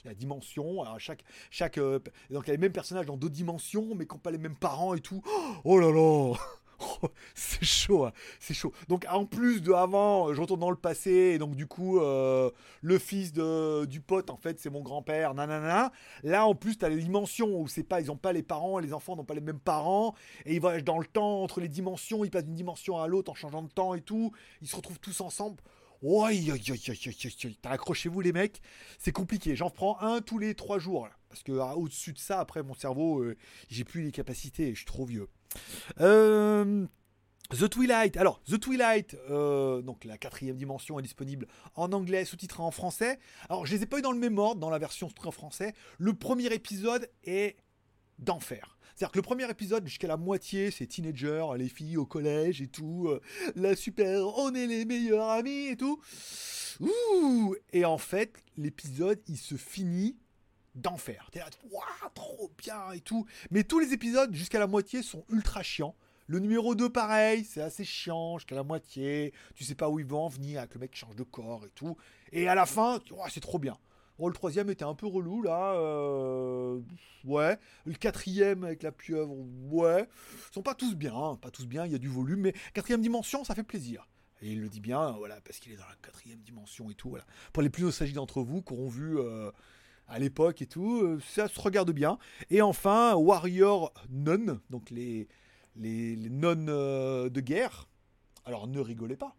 la dimension, alors chaque, chaque, euh, donc il y a les mêmes personnages dans d'autres dimensions, mais qui n'ont pas les mêmes parents et tout. Oh là là, c'est chaud, hein, c'est chaud. Donc en plus de avant, je retourne dans le passé, et donc du coup, euh, le fils de, du pote, en fait, c'est mon grand-père, nanana. Là, en plus, tu as les dimensions où c'est pas, ils n'ont pas les parents, les enfants n'ont pas les mêmes parents, et ils voyagent dans le temps entre les dimensions, ils passent d'une dimension à l'autre en changeant de temps et tout. Ils se retrouvent tous ensemble. T'as accrochez-vous les mecs, c'est compliqué. J'en prends un tous les trois jours. là. Parce que ah, au-dessus de ça, après mon cerveau, euh, j'ai plus les capacités, je suis trop vieux. Euh, The Twilight. Alors, The Twilight, euh, donc la quatrième dimension est disponible en anglais, sous-titré en français. Alors, je les ai pas eu dans le même ordre, dans la version sous-titrée en français. Le premier épisode est d'enfer. C'est-à-dire que le premier épisode, jusqu'à la moitié, c'est teenager, les filles au collège et tout, euh, la super, on est les meilleurs amis et tout. Ouh Et en fait, l'épisode, il se finit d'enfer. T'es là, waouh, trop bien et tout. Mais tous les épisodes, jusqu'à la moitié, sont ultra chiants. Le numéro 2, pareil, c'est assez chiant, jusqu'à la moitié. Tu sais pas où ils vont en venir, avec le mec qui change de corps et tout. Et à la fin, c'est trop bien. Le troisième était un peu relou, là. euh, Ouais. Le quatrième avec la pieuvre, ouais. Ils sont pas tous bien, hein, pas tous bien, il y a du volume, mais quatrième dimension, ça fait plaisir. Et il le dit bien, voilà, parce qu'il est dans la quatrième dimension et tout, voilà. Pour les plus nostalgiques d'entre vous, qui auront vu euh, à l'époque et tout, euh, ça se regarde bien. Et enfin, Warrior Nun, donc les, les, nonnes euh, de guerre. Alors ne rigolez pas.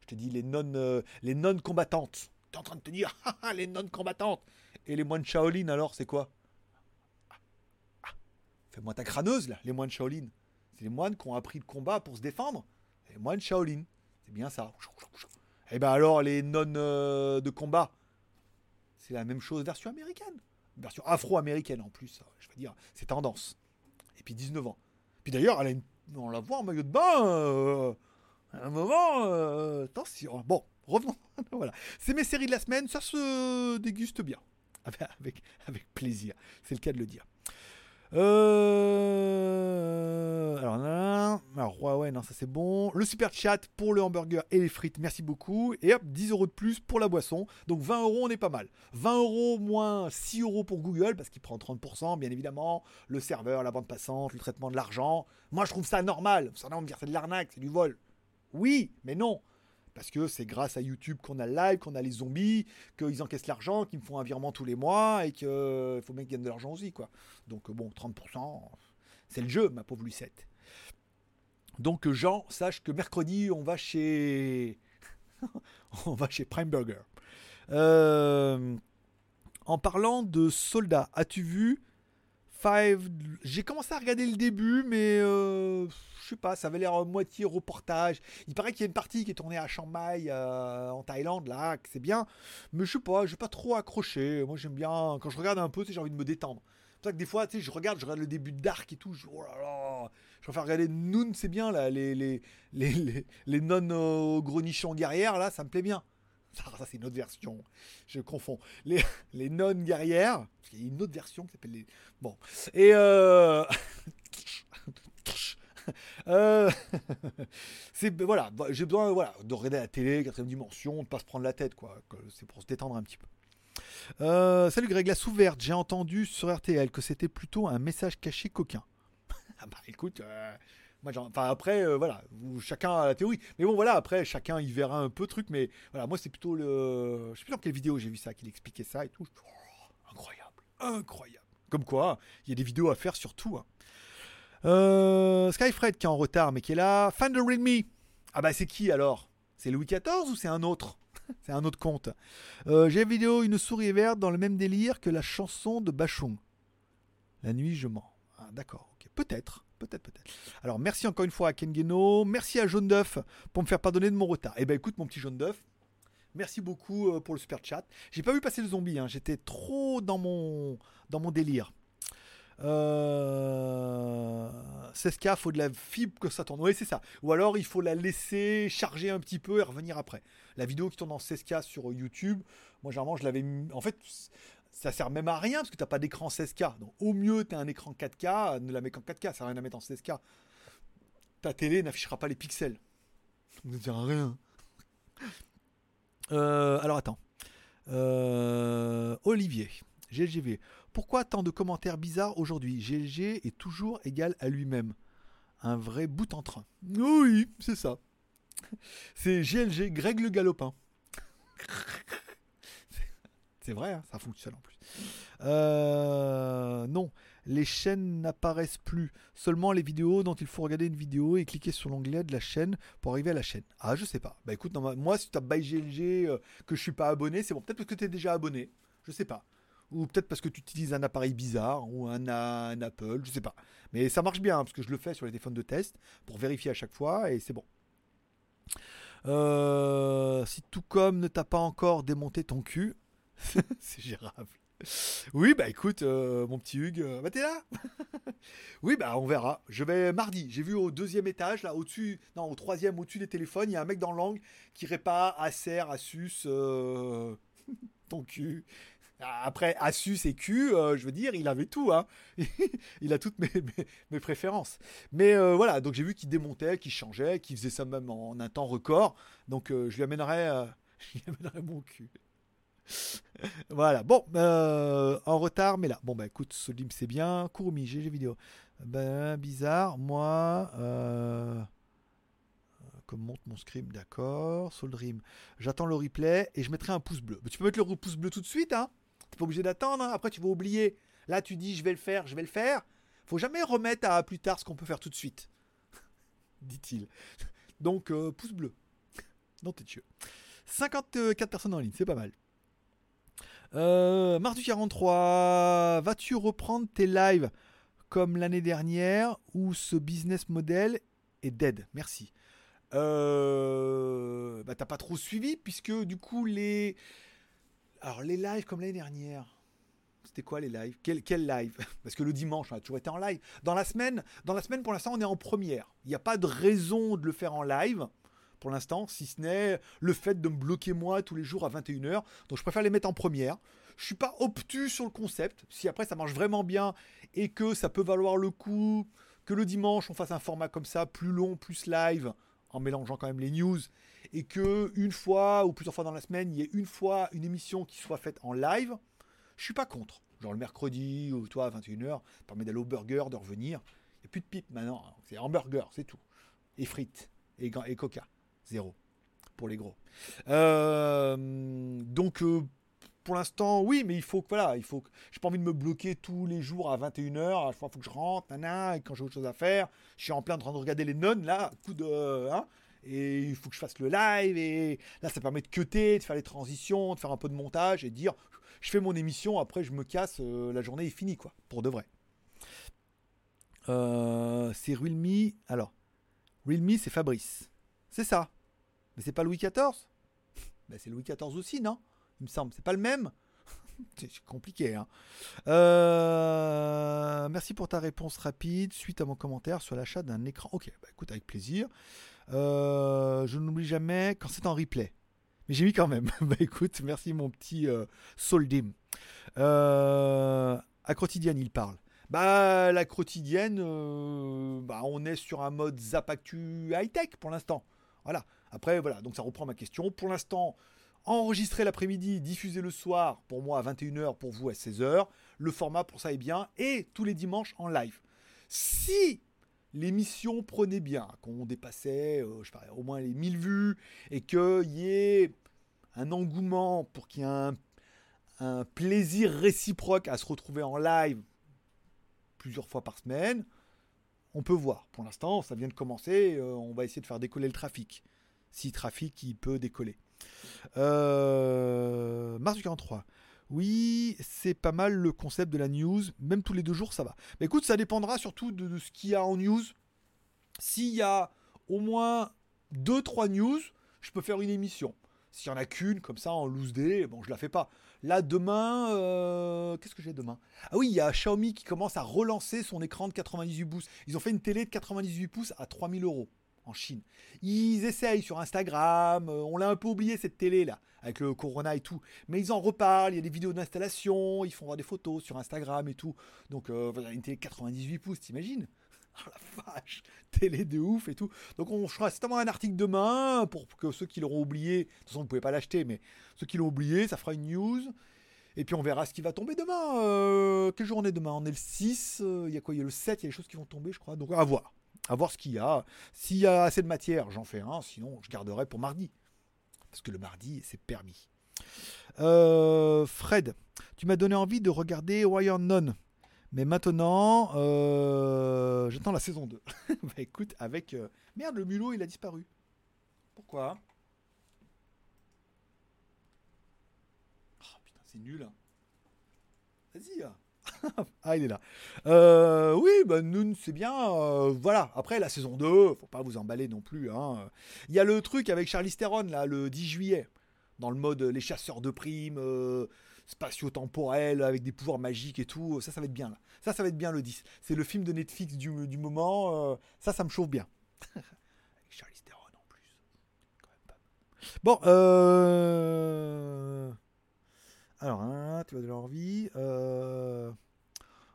Je te dis les non, euh, les non combattantes. T'es en train de te dire, ah, les non combattantes. Et les moines Shaolin alors, c'est quoi? Ah, ah. Fais-moi ta crâneuse là, les moines Shaolin. C'est les moines qui ont appris le combat pour se défendre. Les moines Shaolin, c'est bien ça. Et ben alors les non euh, de combat, c'est la même chose version américaine, version afro-américaine en plus. Je veux dire, c'est tendance. Et puis 19 ans. Puis d'ailleurs, elle a une- on la voit en maillot de bain. euh, à un moment, euh. Bon, revenons. voilà. C'est mes séries de la semaine. Ça se déguste bien. Avec, avec plaisir. C'est le cas de le dire. Euh, Alors, nan, alors, ouais, non, ça c'est bon. Le super chat pour le hamburger et les frites, merci beaucoup. Et hop, 10 euros de plus pour la boisson. Donc 20 euros, on est pas mal. 20 euros moins 6 euros pour Google, parce qu'il prend 30%, bien évidemment. Le serveur, la bande passante, le traitement de l'argent. Moi, je trouve ça normal. Ça, on me dire c'est de l'arnaque, c'est du vol. Oui, mais non. Parce que c'est grâce à YouTube qu'on a le live, qu'on a les zombies, qu'ils encaissent l'argent, qu'ils me font un virement tous les mois et qu'il faut bien qu'ils gagnent de l'argent aussi. quoi. Donc euh, bon, 30%, c'est le jeu, ma pauvre Lucette. Donc euh, Jean, sache que mercredi, on va chez... on va chez Prime Burger. Euh, En parlant de soldats, as-tu vu J'ai commencé à regarder le début, mais euh, je sais pas, ça avait l'air moitié reportage. Il paraît qu'il y a une partie qui est tournée à Chiang Mai, euh, en Thaïlande, là, que c'est bien. Mais je sais pas, j'ai pas trop accroché. Moi, j'aime bien, quand je regarde un peu, j'ai envie de me détendre. C'est pour ça que des fois, tu sais, je regarde, je regarde le début de Dark et tout. Je, oh là je préfère regarder Noon, c'est bien, là, les, les, les, les, les nichon guerrières, là, ça me plaît bien. Ça, c'est une autre version. Je confonds. Les, les nonnes guerrières. Parce qu'il y a une autre version qui s'appelle les. Bon. Et. Euh... euh, c'est voilà, j'ai besoin voilà, de regarder la télé, quatrième dimension, de pas se prendre la tête quoi. C'est pour se détendre un petit peu. Euh, salut Greg, la souverte. J'ai entendu sur RTL que c'était plutôt un message caché coquin. ah bah écoute, euh, enfin après, euh, voilà, chacun a la théorie. Mais bon, voilà, après, chacun y verra un peu truc. Mais voilà, moi, c'est plutôt le. Je sais plus dans quelle vidéo j'ai vu ça, qu'il expliquait ça et tout. Oh, incroyable, incroyable. Comme quoi, il y a des vidéos à faire sur tout. hein. Euh, Skyfred qui est en retard, mais qui est là. Fan de Read Me. Ah bah, c'est qui alors? C'est Louis XIV ou c'est un autre? C'est un autre compte. Euh, j'ai vidéo Une souris verte dans le même délire que la chanson de Bachung. La nuit, je mens. Ah, D'accord, ok. Peut-être, peut-être, peut-être. Alors, merci encore une fois à Ken Guéno. Merci à Jaune d'œuf pour me faire pardonner de mon retard. Eh ben, écoute, mon petit Jaune d'œuf. Merci beaucoup euh, pour le super chat. J'ai pas vu passer le zombie, hein. j'étais trop dans mon, dans mon délire. Euh... 16K, faut de la fibre que ça tourne. Oui, c'est ça. Ou alors il faut la laisser charger un petit peu et revenir après. La vidéo qui tourne en 16K sur YouTube, moi généralement je l'avais. En fait, ça sert même à rien parce que t'as pas d'écran 16K. Donc au mieux, tu as un écran 4K, ne la mets qu'en 4K, ça sert à rien à mettre en 16K. Ta télé n'affichera pas les pixels. Ça ne sert à rien. Euh, alors attends. Euh, Olivier, GLGV. Pourquoi tant de commentaires bizarres aujourd'hui? GLG est toujours égal à lui-même. Un vrai bout en train. Oui, c'est ça. C'est GLG, Greg le Galopin. C'est vrai, hein, ça fonctionne en plus. Euh, non, les chaînes n'apparaissent plus. Seulement les vidéos dont il faut regarder une vidéo et cliquer sur l'onglet de la chaîne pour arriver à la chaîne. Ah, je sais pas. Bah écoute, moi, si tu tapes by euh, que je suis pas abonné, c'est bon. Peut-être parce que tu es déjà abonné. Je sais pas. Ou peut-être parce que tu utilises un appareil bizarre ou un, un Apple, je sais pas. Mais ça marche bien hein, parce que je le fais sur les téléphones de test pour vérifier à chaque fois et c'est bon. Euh, si tout comme ne t'a pas encore démonté ton cul, c'est gérable. Oui, bah écoute, euh, mon petit Hugues, euh, bah t'es là Oui, bah on verra. Je vais mardi. J'ai vu au deuxième étage, là, au-dessus, non, au troisième, au-dessus des téléphones, il y a un mec dans l'angle qui répare Acer, Asus, euh, ton cul. Après, Asus et Q, je veux dire, il avait tout. Hein. il a toutes mes, mes, préférences. Mais voilà, donc j'ai vu qu'il démontait, qu'il changeait, qu'il faisait ça même en un temps record. Donc je lui amènerai, je lui amènerai mon cul. Voilà, bon, euh, en retard, mais là. Bon, bah écoute, Solim, c'est bien. Kurumi, GG vidéo. Ben, bizarre, moi. Euh, comme monte mon script, d'accord. Soldream, j'attends le replay et je mettrai un pouce bleu. Mais tu peux mettre le pouce bleu tout de suite, hein. T'es pas obligé d'attendre, hein. après tu vas oublier. Là, tu dis, je vais le faire, je vais le faire. Faut jamais remettre à plus tard ce qu'on peut faire tout de suite, dit-il. Donc, euh, pouce bleu. Dans tes yeux. 54 personnes en ligne, c'est pas mal. Euh, Mars du 43, vas-tu reprendre tes lives comme l'année dernière ou ce business model est dead? Merci. Euh, bah t'as pas trop suivi puisque du coup les alors les lives comme l'année dernière c'était quoi les lives? Quel, quel live? Parce que le dimanche, on a toujours été en live. Dans la semaine, dans la semaine pour l'instant, on est en première. Il n'y a pas de raison de le faire en live pour l'instant, si ce n'est le fait de me bloquer moi tous les jours à 21h. Donc je préfère les mettre en première. Je suis pas obtus sur le concept. Si après ça marche vraiment bien et que ça peut valoir le coup que le dimanche on fasse un format comme ça, plus long, plus live, en mélangeant quand même les news, et que une fois ou plusieurs fois dans la semaine, il y ait une fois une émission qui soit faite en live, je suis pas contre. Genre le mercredi ou toi à 21h, ça permet d'aller au burger, de revenir. Il n'y a plus de pipe maintenant, c'est hamburger, c'est tout. Et frites, et, et coca, zéro pour les gros. Euh, donc euh, pour l'instant, oui, mais il faut que voilà, il faut que j'ai pas envie de me bloquer tous les jours à 21h, à chaque fois il faut que je rentre, nana, et quand j'ai autre chose à faire, je suis en plein train de regarder les nonnes là, coup de hein, et il faut que je fasse le live et là ça permet de cutter, de faire les transitions, de faire un peu de montage et de dire je fais mon émission, après je me casse, euh, la journée est finie quoi, pour de vrai. C'est Realme, alors Realme c'est Fabrice, c'est ça, mais c'est pas Louis XIV ben, C'est Louis XIV aussi, non? Il me semble, c'est pas le même C'est compliqué, hein. Euh, merci pour ta réponse rapide suite à mon commentaire sur l'achat d'un écran. Ok, bah écoute, avec plaisir. Euh, je n'oublie jamais quand c'est en replay. Mais j'ai mis quand même. bah écoute, merci mon petit euh, Soldim. À il parle. Bah la quotidienne, bah, on est sur un mode Zapactu high-tech pour l'instant. Voilà. Après, voilà, donc ça reprend ma question. Pour l'instant, enregistrer l'après-midi, diffuser le soir, pour moi à 21h, pour vous à 16h. Le format pour ça est bien. Et tous les dimanches en live. Si l'émission prenait bien, qu'on dépassait euh, je au moins les 1000 vues, et qu'il y ait un engouement pour qu'il y ait un plaisir réciproque à se retrouver en live plusieurs fois par semaine, on peut voir. Pour l'instant, ça vient de commencer, euh, on va essayer de faire décoller le trafic. Si trafic, il peut décoller. Euh, Mars du 43. Oui, c'est pas mal le concept de la news. Même tous les deux jours, ça va. Mais écoute, ça dépendra surtout de, de ce qu'il y a en news. S'il y a au moins 2-3 news, je peux faire une émission. S'il y en a qu'une, comme ça, en loose day, bon, je la fais pas. Là, demain, euh, qu'est-ce que j'ai demain? Ah oui, il y a Xiaomi qui commence à relancer son écran de 98 pouces. Ils ont fait une télé de 98 pouces à 3000 euros en Chine. Ils essayent sur Instagram, euh, on l'a un peu oublié cette télé là, avec le Corona et tout, mais ils en reparlent, il y a des vidéos d'installation, ils font voir des photos sur Instagram et tout. Donc euh, une télé de 98 pouces, t'imagines? Oh la vache, télé de ouf et tout. Donc on fera certainement un article demain pour que ceux qui l'auront oublié, de toute façon vous pouvez pas l'acheter, mais ceux qui l'ont oublié, ça fera une news. Et puis on verra ce qui va tomber demain. Euh, quel jour est demain? On est le 6, euh, il y a quoi? Il y a le 7, il y a des choses qui vont tomber, je crois. Donc à voir. À voir ce qu'il y a. S'il y a assez de matière, j'en fais un. Sinon, je garderai pour mardi. Parce que le mardi, c'est permis. Euh, Fred, tu m'as donné envie de regarder Wire None? Mais maintenant, euh, j'attends la saison 2. bah écoute, avec... euh, Merde, le mulot, il a disparu. Pourquoi? Oh putain, c'est nul. Vas-y. hein. ah, il est là. Euh, oui, bah, Noon, c'est bien. voilà. Après, la saison 2, faut pas vous emballer non plus. hein. Il y a le truc avec Charlie Theron, là, le 10 juillet. Dans le mode les chasseurs de primes, spatio-temporel, avec des pouvoirs magiques et tout. Ça, ça va être bien, là. Ça, ça va être bien le 10. C'est le film de Netflix du, du moment. euh, ça, ça me chauffe bien. avec Charlie Theron en plus. Quand même pas. Bon, euh... Alors, hein, tu vas de l'envie. Euh...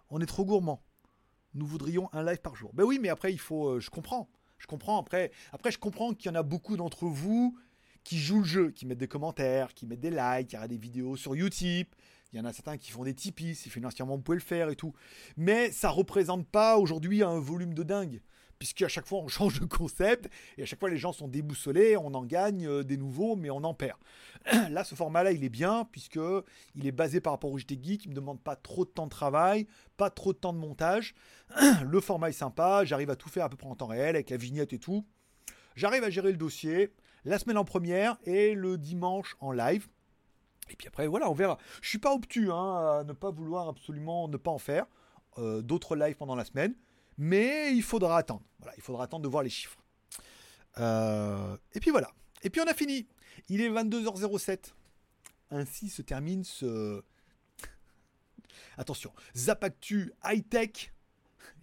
On est trop gourmand. Nous voudrions un live par jour. Ben oui, mais après, il faut. euh, je comprends. Je comprends. Après, après je comprends qu'il y en a beaucoup d'entre vous qui jouent le jeu, qui mettent des commentaires, qui mettent des likes, qui regardent des vidéos sur YouTube. Il y en a certains qui font des Tipeee, si financièrement vous pouvez le faire et tout. Mais ça représente pas aujourd'hui un volume de dingue. Puisqu'à chaque fois on change de concept et à chaque fois les gens sont déboussolés, on en gagne euh, des nouveaux, mais on en perd. Là, ce format-là, il est bien puisque il est basé par rapport au JT Geek, il me demande pas trop de temps de travail, pas trop de temps de montage. Le format est sympa, j'arrive à tout faire à peu près en temps réel avec la vignette et tout. J'arrive à gérer le dossier. La semaine en première et le dimanche en live. Et puis après, voilà, on verra. Je suis pas obtus hein, à ne pas vouloir absolument ne pas en faire. Euh, d'autres lives pendant la semaine. Mais il faudra attendre. Voilà, il faudra attendre de voir les chiffres. Euh, et puis voilà. Et puis on a fini. Il est 22h07. Ainsi se termine ce. Attention, Zapactu High Tech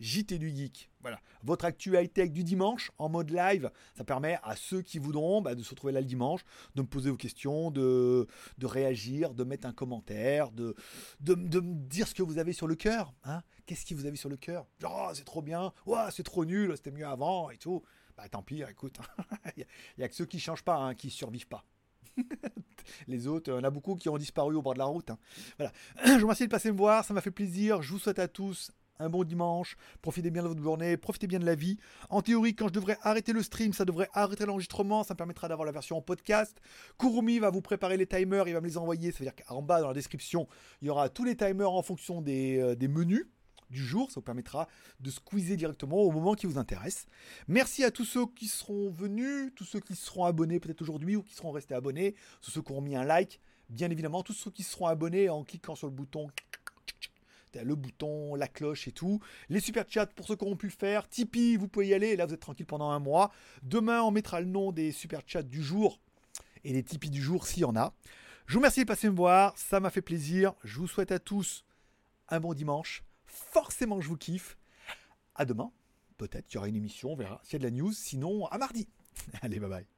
JT du Geek. Voilà, votre actu high-tech du dimanche en mode live. Ça permet à ceux qui voudront bah, de se retrouver là le dimanche, de me poser vos questions, de, de réagir, de mettre un commentaire, de, de, de me dire ce que vous avez sur le cœur. Hein Qu'est-ce que vous avez sur le cœur? Genre, oh, c'est trop bien, ouais, c'est trop nul, c'était mieux avant et tout. Bah tant pis, écoute, il n'y a, que ceux qui changent pas, hein, qui survivent pas. Les autres, on a beaucoup qui ont disparu au bord de la route. Hein. Voilà. Je vous remercie de passer me voir, ça m'a fait plaisir. Je vous souhaite à tous un bon dimanche, profitez bien de votre journée, profitez bien de la vie. En théorie, quand je devrais arrêter le stream, ça devrait arrêter l'enregistrement, ça me permettra d'avoir la version en podcast. Kurumi va vous préparer les timers, il va me les envoyer, ça veut dire qu'en bas dans la description, il y aura tous les timers en fonction des, euh, menus du jour, ça vous permettra de squeezer directement au moment qui vous intéresse. Merci à tous ceux qui seront venus, tous ceux qui seront abonnés peut-être aujourd'hui ou qui seront restés abonnés, ceux qui auront mis un like, bien évidemment, tous ceux qui seront abonnés en cliquant sur le bouton le bouton, la cloche et tout. Les super chats pour ceux qui auront pu le faire. Tipeee, vous pouvez y aller. Là, vous êtes tranquille pendant un mois. Demain, on mettra le nom des super chats du jour et les Tipeee du jour s'il y en a. Je vous remercie de passer me voir. Ça m'a fait plaisir. Je vous souhaite à tous un bon dimanche. Forcément, je vous kiffe. À demain. Peut-être qu'il y aura une émission. On verra s'il y a de la news. Sinon, à mardi. Allez, bye bye.